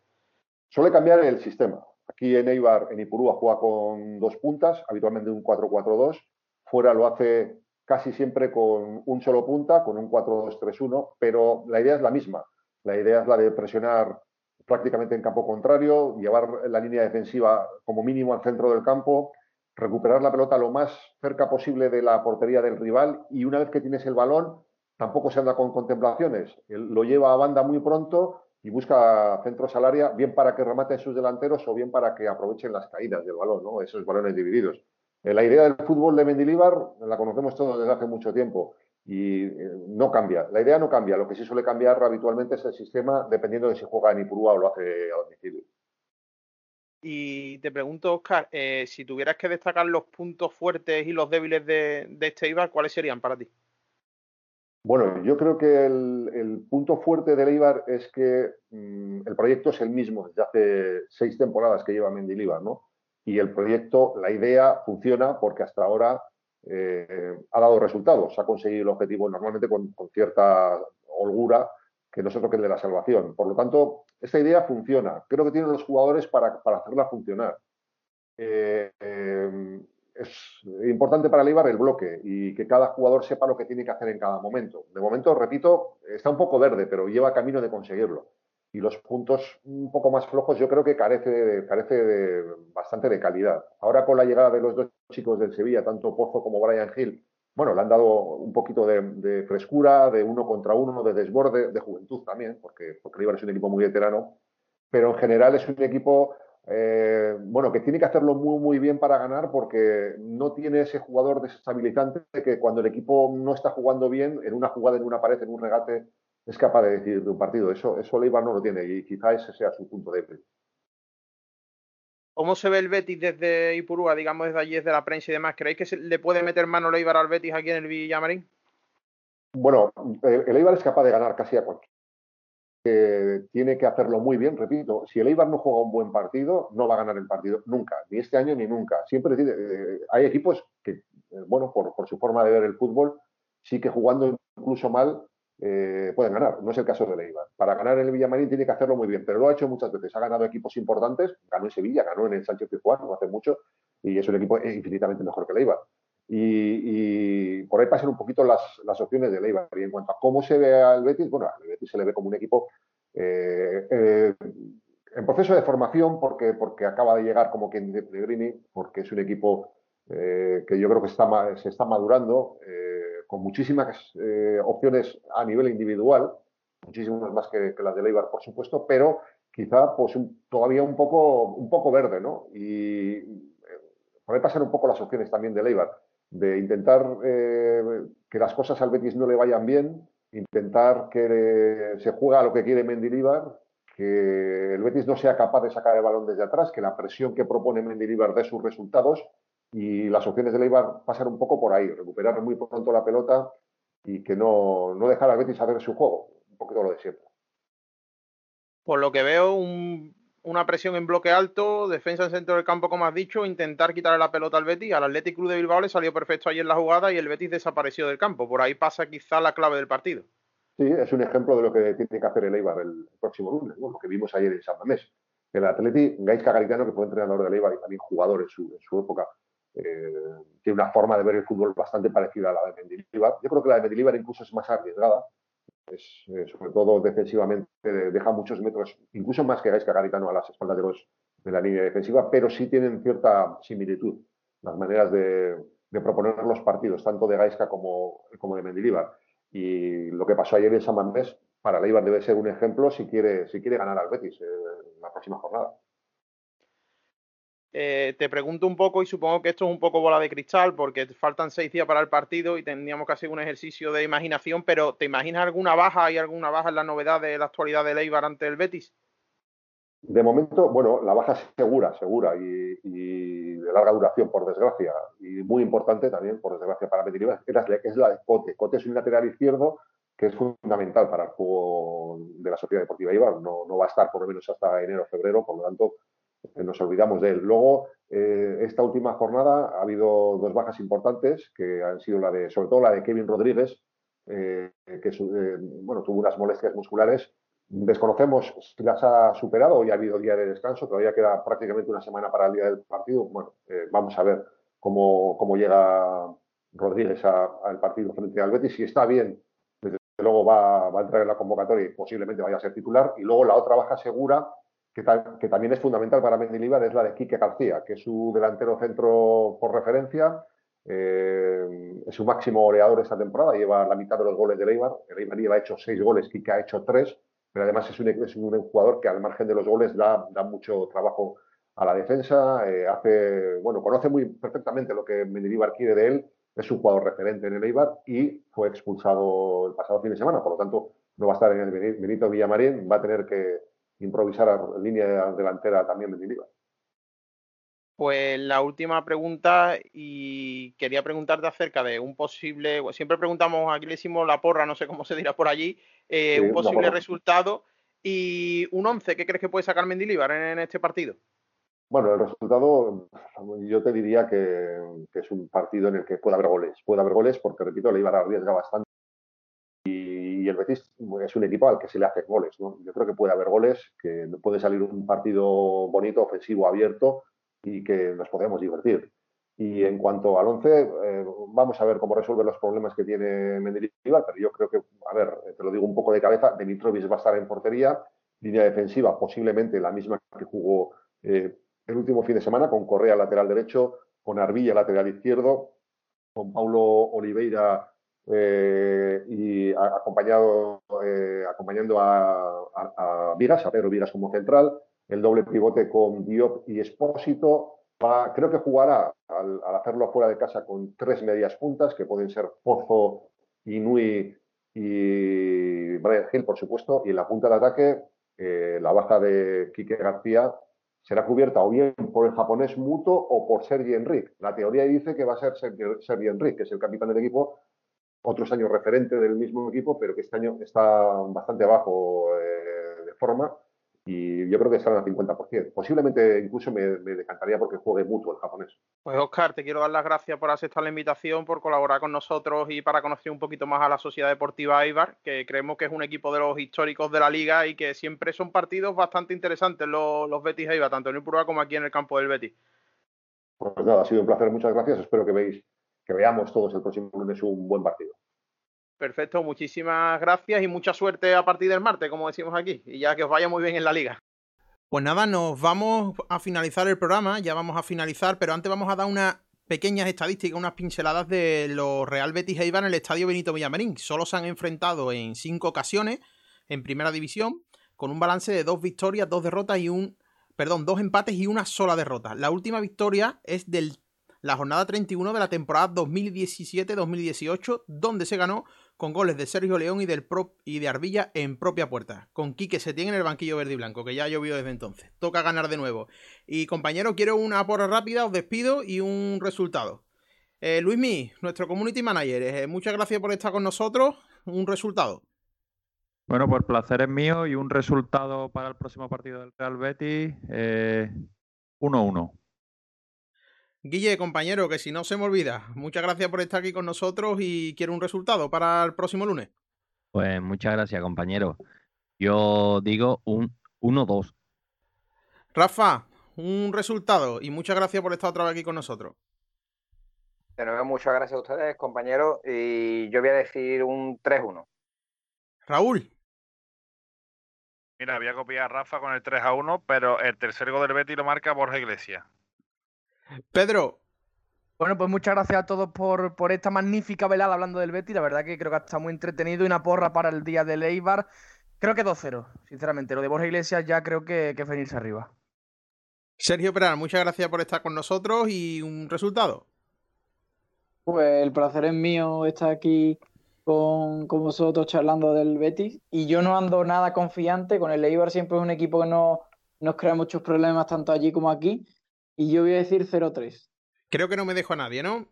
Suele cambiar el sistema. Aquí en Eibar, en Ipurúa, juega con dos puntas, habitualmente un 4-4-2. Fuera lo hace casi siempre con un solo punta, con un 4-2-3-1, pero la idea es la misma. La idea es la de presionar prácticamente en campo contrario, llevar la línea defensiva como mínimo al centro del campo, recuperar la pelota lo más cerca posible de la portería del rival y una vez que tienes el balón, tampoco se anda con contemplaciones. Lo lleva a banda muy pronto y busca centros al área, bien para que rematen sus delanteros o bien para que aprovechen las caídas del balón, ¿no? esos balones divididos. La idea del fútbol de Mendilibar la conocemos todos desde hace mucho tiempo y eh, no cambia. La idea no cambia. Lo que sí suele cambiar habitualmente es el sistema dependiendo de si juega en Ipurúa o lo hace a domicilio. Y te pregunto, Oscar, eh, si tuvieras que destacar los puntos fuertes y los débiles de, de este Ibar, ¿cuáles serían para ti? Bueno, yo creo que el, punto fuerte del Eibar es que mm, el proyecto es el mismo desde hace seis temporadas que lleva Mendilibar, ¿no? Y el proyecto, la idea funciona porque hasta ahora eh, ha dado resultados, ha conseguido el objetivo normalmente con, cierta holgura, que no es otro el de la salvación. Por lo tanto, esta idea funciona. Creo que tienen los jugadores para, hacerla funcionar. Eh, eh, es importante para el el bloque y que cada jugador sepa lo que tiene que hacer en cada momento. De momento, repito, está un poco verde, pero lleva camino de conseguirlo. Y los puntos un poco más flojos yo creo que carece, carece bastante de calidad. Ahora con la llegada de los dos chicos del Sevilla, tanto Pozo como Brian Hill, bueno, le han dado un poquito de, frescura, de uno contra uno, de desborde, de juventud también, porque, porque Eibar es un equipo muy veterano, pero en general es un equipo eh, bueno, que tiene que hacerlo muy, muy bien para ganar porque no tiene ese jugador desestabilizante que cuando el equipo no está jugando bien, en una jugada, en una pared, en un regate, es capaz de decidir de un partido. Eso, eso Leibar no lo tiene y quizá ese sea su punto débil. ¿Cómo se ve el Betis desde Ipurúa, digamos desde allí, desde la prensa y demás? ¿Creéis que se le puede meter mano Leibar al Betis aquí en el Villamarín? Bueno, el Eibar es capaz de ganar casi a cualquier que tiene que hacerlo muy bien, repito, si el Eibar no juega un buen partido, no va a ganar el partido nunca, ni este año ni nunca. Siempre eh, hay equipos que, eh, bueno, por, su forma de ver el fútbol, sí que jugando incluso mal eh, pueden ganar. No es el caso del Eibar. Para ganar en el Villamarín tiene que hacerlo muy bien, pero lo ha hecho muchas veces. Ha ganado equipos importantes, ganó en Sevilla, ganó en el Sánchez Pizjuán no hace mucho, y es un equipo infinitamente mejor que el Eibar. Y, por ahí pasan un poquito las, las, opciones de Leibar. Y en cuanto a cómo se ve al Betis, bueno, al Betis se le ve como un equipo eh, eh, en proceso de formación, porque, porque acaba de llegar como quien de Pellegrini, porque es un equipo eh, que yo creo que está, se está madurando, con muchísimas opciones a nivel individual, muchísimas más que, las de Leibar, por supuesto, pero quizá pues todavía un poco, un poco verde, ¿no? Y por ahí pasan un poco las opciones también de Leibar de intentar eh, que las cosas al Betis no le vayan bien, intentar que se juega a lo que quiere Mendilibar, que el Betis no sea capaz de sacar el balón desde atrás, que la presión que propone Mendilibar dé sus resultados y las opciones de Leibar pasan un poco por ahí, recuperar muy pronto la pelota y que no, no dejar al Betis a ver su juego, un poquito lo de siempre. Por lo que veo, un una presión en bloque alto, defensa en centro del campo, como has dicho, intentar quitarle la pelota al Betis. Al Athletic Club de Bilbao le salió perfecto ayer la jugada y el Betis desapareció del campo. Por ahí pasa quizá la clave del partido. Sí, es un ejemplo de lo que tiene que hacer el Eibar el próximo lunes, lo que vimos ayer en San Mamés. El Atleti, Gaisca Garitano, que fue entrenador del Eibar y también jugador en su, época, eh, tiene una forma de ver el fútbol bastante parecida a la de Mendilibar. Yo creo que la de Mendilibar incluso es más arriesgada, es, eh, sobre todo defensivamente, deja muchos metros, incluso más que Gaisca Garitano a las espaldas de, los, de la línea defensiva, pero sí tienen cierta similitud las maneras de, proponer los partidos, tanto de Gaisca como, como de Mendilibar. Y lo que pasó ayer en San Mamés, para Leibar debe ser un ejemplo si quiere, si quiere ganar al Betis en eh, la próxima jornada. Eh, te pregunto un poco, y supongo que esto es un poco bola de cristal, porque faltan seis días para el partido y tendríamos que hacer un ejercicio de imaginación, pero ¿te imaginas alguna baja? ¿Hay alguna baja en la novedad de la actualidad de Leibar ante el Betis? De momento, bueno, la baja es segura, segura y, de larga duración, por desgracia, y muy importante también, por desgracia, para Betis, es la de Cote. Cote es un lateral izquierdo que es fundamental para el juego de la Sociedad Deportiva Ibar. No, no va a estar por lo menos hasta enero o febrero, por lo tanto, nos olvidamos de él. Luego, eh, esta última jornada ha habido dos bajas importantes, que han sido la de, sobre todo la de Kevin Rodríguez, eh, que eh, bueno, tuvo unas molestias musculares. Desconocemos si las ha superado, hoy ha habido día de descanso, todavía queda prácticamente una semana para el día del partido. Bueno, vamos a ver cómo, cómo llega Rodríguez al partido frente al Betis. Si está bien, desde luego va, va, a entrar en la convocatoria y posiblemente vaya a ser titular. Y luego la otra baja segura, que, también es fundamental para Mendilibar, es la de Quique García, que es su delantero centro por referencia. Eh, es su máximo goleador esta temporada, lleva la mitad de los goles de Eibar. El Eibar lleva hecho seis goles, Quique ha hecho tres, pero además es un, jugador que al margen de los goles da, da mucho trabajo a la defensa, eh, hace, bueno, conoce muy perfectamente lo que Mendilibar quiere de él, es un jugador referente en el Eibar y fue expulsado el pasado fin de semana, por lo tanto no va a estar en el Benito Villamarín, va a tener que improvisar a línea delantera también Mendilibar. Pues la última pregunta y quería preguntarte acerca de un posible, siempre preguntamos, aquí le hicimos la porra, no sé cómo se dirá por allí, eh, un posible resultado y un 11, ¿qué crees que puede sacar Mendilibar en este partido? Bueno, el resultado, yo te diría que, es un partido en el que puede haber goles. Puede haber goles porque, repito, le iba a arriesga bastante. El Betis es un equipo al que se le hace goles. Yo creo que puede haber goles, que puede salir un partido bonito, ofensivo, abierto y que nos podemos divertir. Y en cuanto al 11, eh, vamos a ver cómo resuelve los problemas que tiene Mendilibar, pero yo creo que, a ver, te lo digo un poco de cabeza, Dimitrovic va a estar en portería, línea defensiva posiblemente la misma que jugó eh, el último fin de semana con Correa lateral derecho, con Arbilla lateral izquierdo, con Paulo Oliveira eh, y acompañado, eh, acompañando a, a, Vigas, a Pedro Vigas como central, el doble pivote con Diop y Espósito. creo que jugará al, hacerlo fuera de casa con tres medias puntas, que pueden ser Pozo, Inui y Brian Hill, por supuesto, y en la punta de ataque, eh, la baja de Quique García será cubierta o bien por el japonés Muto o por Sergi Enrique. La teoría dice que va a ser Sergi Enrique, que es el capitán del equipo, otros años referente del mismo equipo, pero que este año está bastante abajo eh, de forma y yo creo que estarán al 50%. Posiblemente incluso me, decantaría porque juegue mutuo el japonés. Pues Oscar, te quiero dar las gracias por aceptar la invitación, por colaborar con nosotros y para conocer un poquito más a la Sociedad Deportiva Eibar, que creemos que es un equipo de los históricos de la liga y que siempre son partidos bastante interesantes los, los Betis Eibar, tanto en el Purua como aquí en el campo del Betis. Pues nada, ha sido un placer, muchas gracias. Espero que veis, que veamos todos el próximo lunes un buen partido. Perfecto, muchísimas gracias y mucha suerte a partir del martes, como decimos aquí, y ya que os vaya muy bien en la liga. Pues nada, nos vamos a finalizar el programa, ya vamos a finalizar, pero antes vamos a dar unas pequeñas estadísticas, unas pinceladas de los Real Betis e en el Estadio Benito Villamarín. Solo se han enfrentado en cinco ocasiones en Primera División, con un balance de dos victorias, dos derrotas y un... Perdón, dos empates y una sola derrota. La última victoria es de la jornada 31 de la temporada 2017-2018, donde se ganó con goles de Sergio León y, del y de Arbilla en propia puerta, con Quique Setién en el banquillo verde y blanco, que ya ha llovido desde entonces. Toca ganar de nuevo. Y compañero, quiero una porra rápida, os despido y un resultado. Eh, Luismi, nuestro community manager, eh, muchas gracias por estar con nosotros. Un resultado. Bueno, pues placer es mío y un resultado para el próximo partido del Real Betis, 1-1. Eh, Guille, compañero, que si no se me olvida, muchas gracias por estar aquí con nosotros y quiero un resultado para el próximo lunes. Pues muchas gracias, compañero. Yo digo un 1-2. Rafa, un resultado y muchas gracias por estar otra vez aquí con nosotros. De nuevo, muchas gracias a ustedes, compañeros, y yo voy a decir un 3-1. Raúl. Mira, voy a copiar a Rafa con el 3 1, pero el tercer gol del Betty lo marca Borja Iglesias. Pedro. Bueno, pues muchas gracias a todos por, por esta magnífica velada hablando del Betty. La verdad que creo que estado muy entretenido y una porra para el día de Eibar. Creo que 2-0, sinceramente. Lo de Borja Iglesias ya creo que, que es venirse arriba. Sergio Peral, muchas gracias por estar con nosotros y un resultado. Pues el placer es mío estar aquí con, con, vosotros charlando del Betis y yo no ando nada confiante, con el Eibar siempre es un equipo que no nos crea muchos problemas tanto allí como aquí y yo voy a decir 0-3. Creo que no me dejo a nadie, ¿no?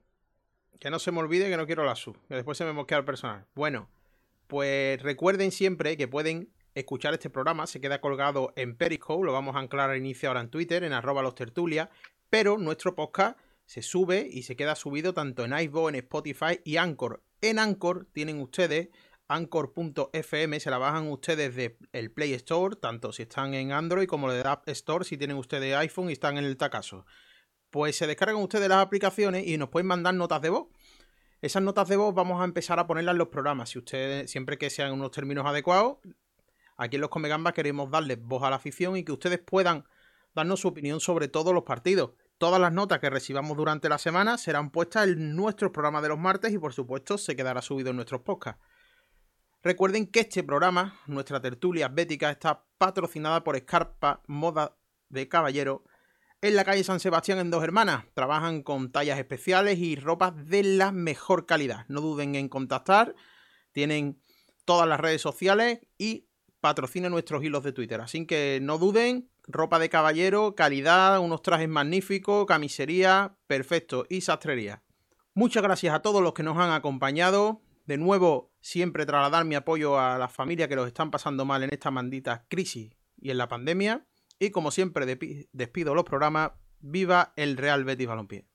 Que no se me olvide que no quiero la sub, que después se me mosquea el personal. Bueno, pues recuerden siempre que pueden escuchar este programa, se queda colgado en Periscope, lo vamos a anclar al inicio ahora en Twitter, en arroba los tertulias, pero nuestro podcast se sube y se queda subido tanto en iVoox, en Spotify y Anchor. En Anchor tienen ustedes anchor.fm se la bajan ustedes de el Play Store, tanto si están en Android como de App Store si tienen ustedes iPhone y están en el Tacaso. Pues se descargan ustedes las aplicaciones y nos pueden mandar notas de voz. Esas notas de voz vamos a empezar a ponerlas en los programas. Si ustedes, siempre que sean unos términos adecuados, aquí en los Comegambas queremos darles voz a la afición y que ustedes puedan darnos su opinión sobre todos los partidos. Todas las notas que recibamos durante la semana serán puestas en nuestros programas de los martes y por supuesto se quedará subido en nuestros podcasts. Recuerden que este programa, nuestra tertulia bética, está patrocinada por Escarpa Moda de Caballero en la calle San Sebastián en Dos Hermanas. Trabajan con tallas especiales y ropas de la mejor calidad. No duden en contactar. Tienen todas las redes sociales y patrocinan nuestros hilos de Twitter. Así que no duden, ropa de caballero, calidad, unos trajes magníficos, camisería, perfecto y sastrería. Muchas gracias a todos los que nos han acompañado. De nuevo, siempre trasladar mi apoyo a las familias que los están pasando mal en esta maldita crisis y en la pandemia. Y como siempre despido los programas, viva el Real Betis Balompié.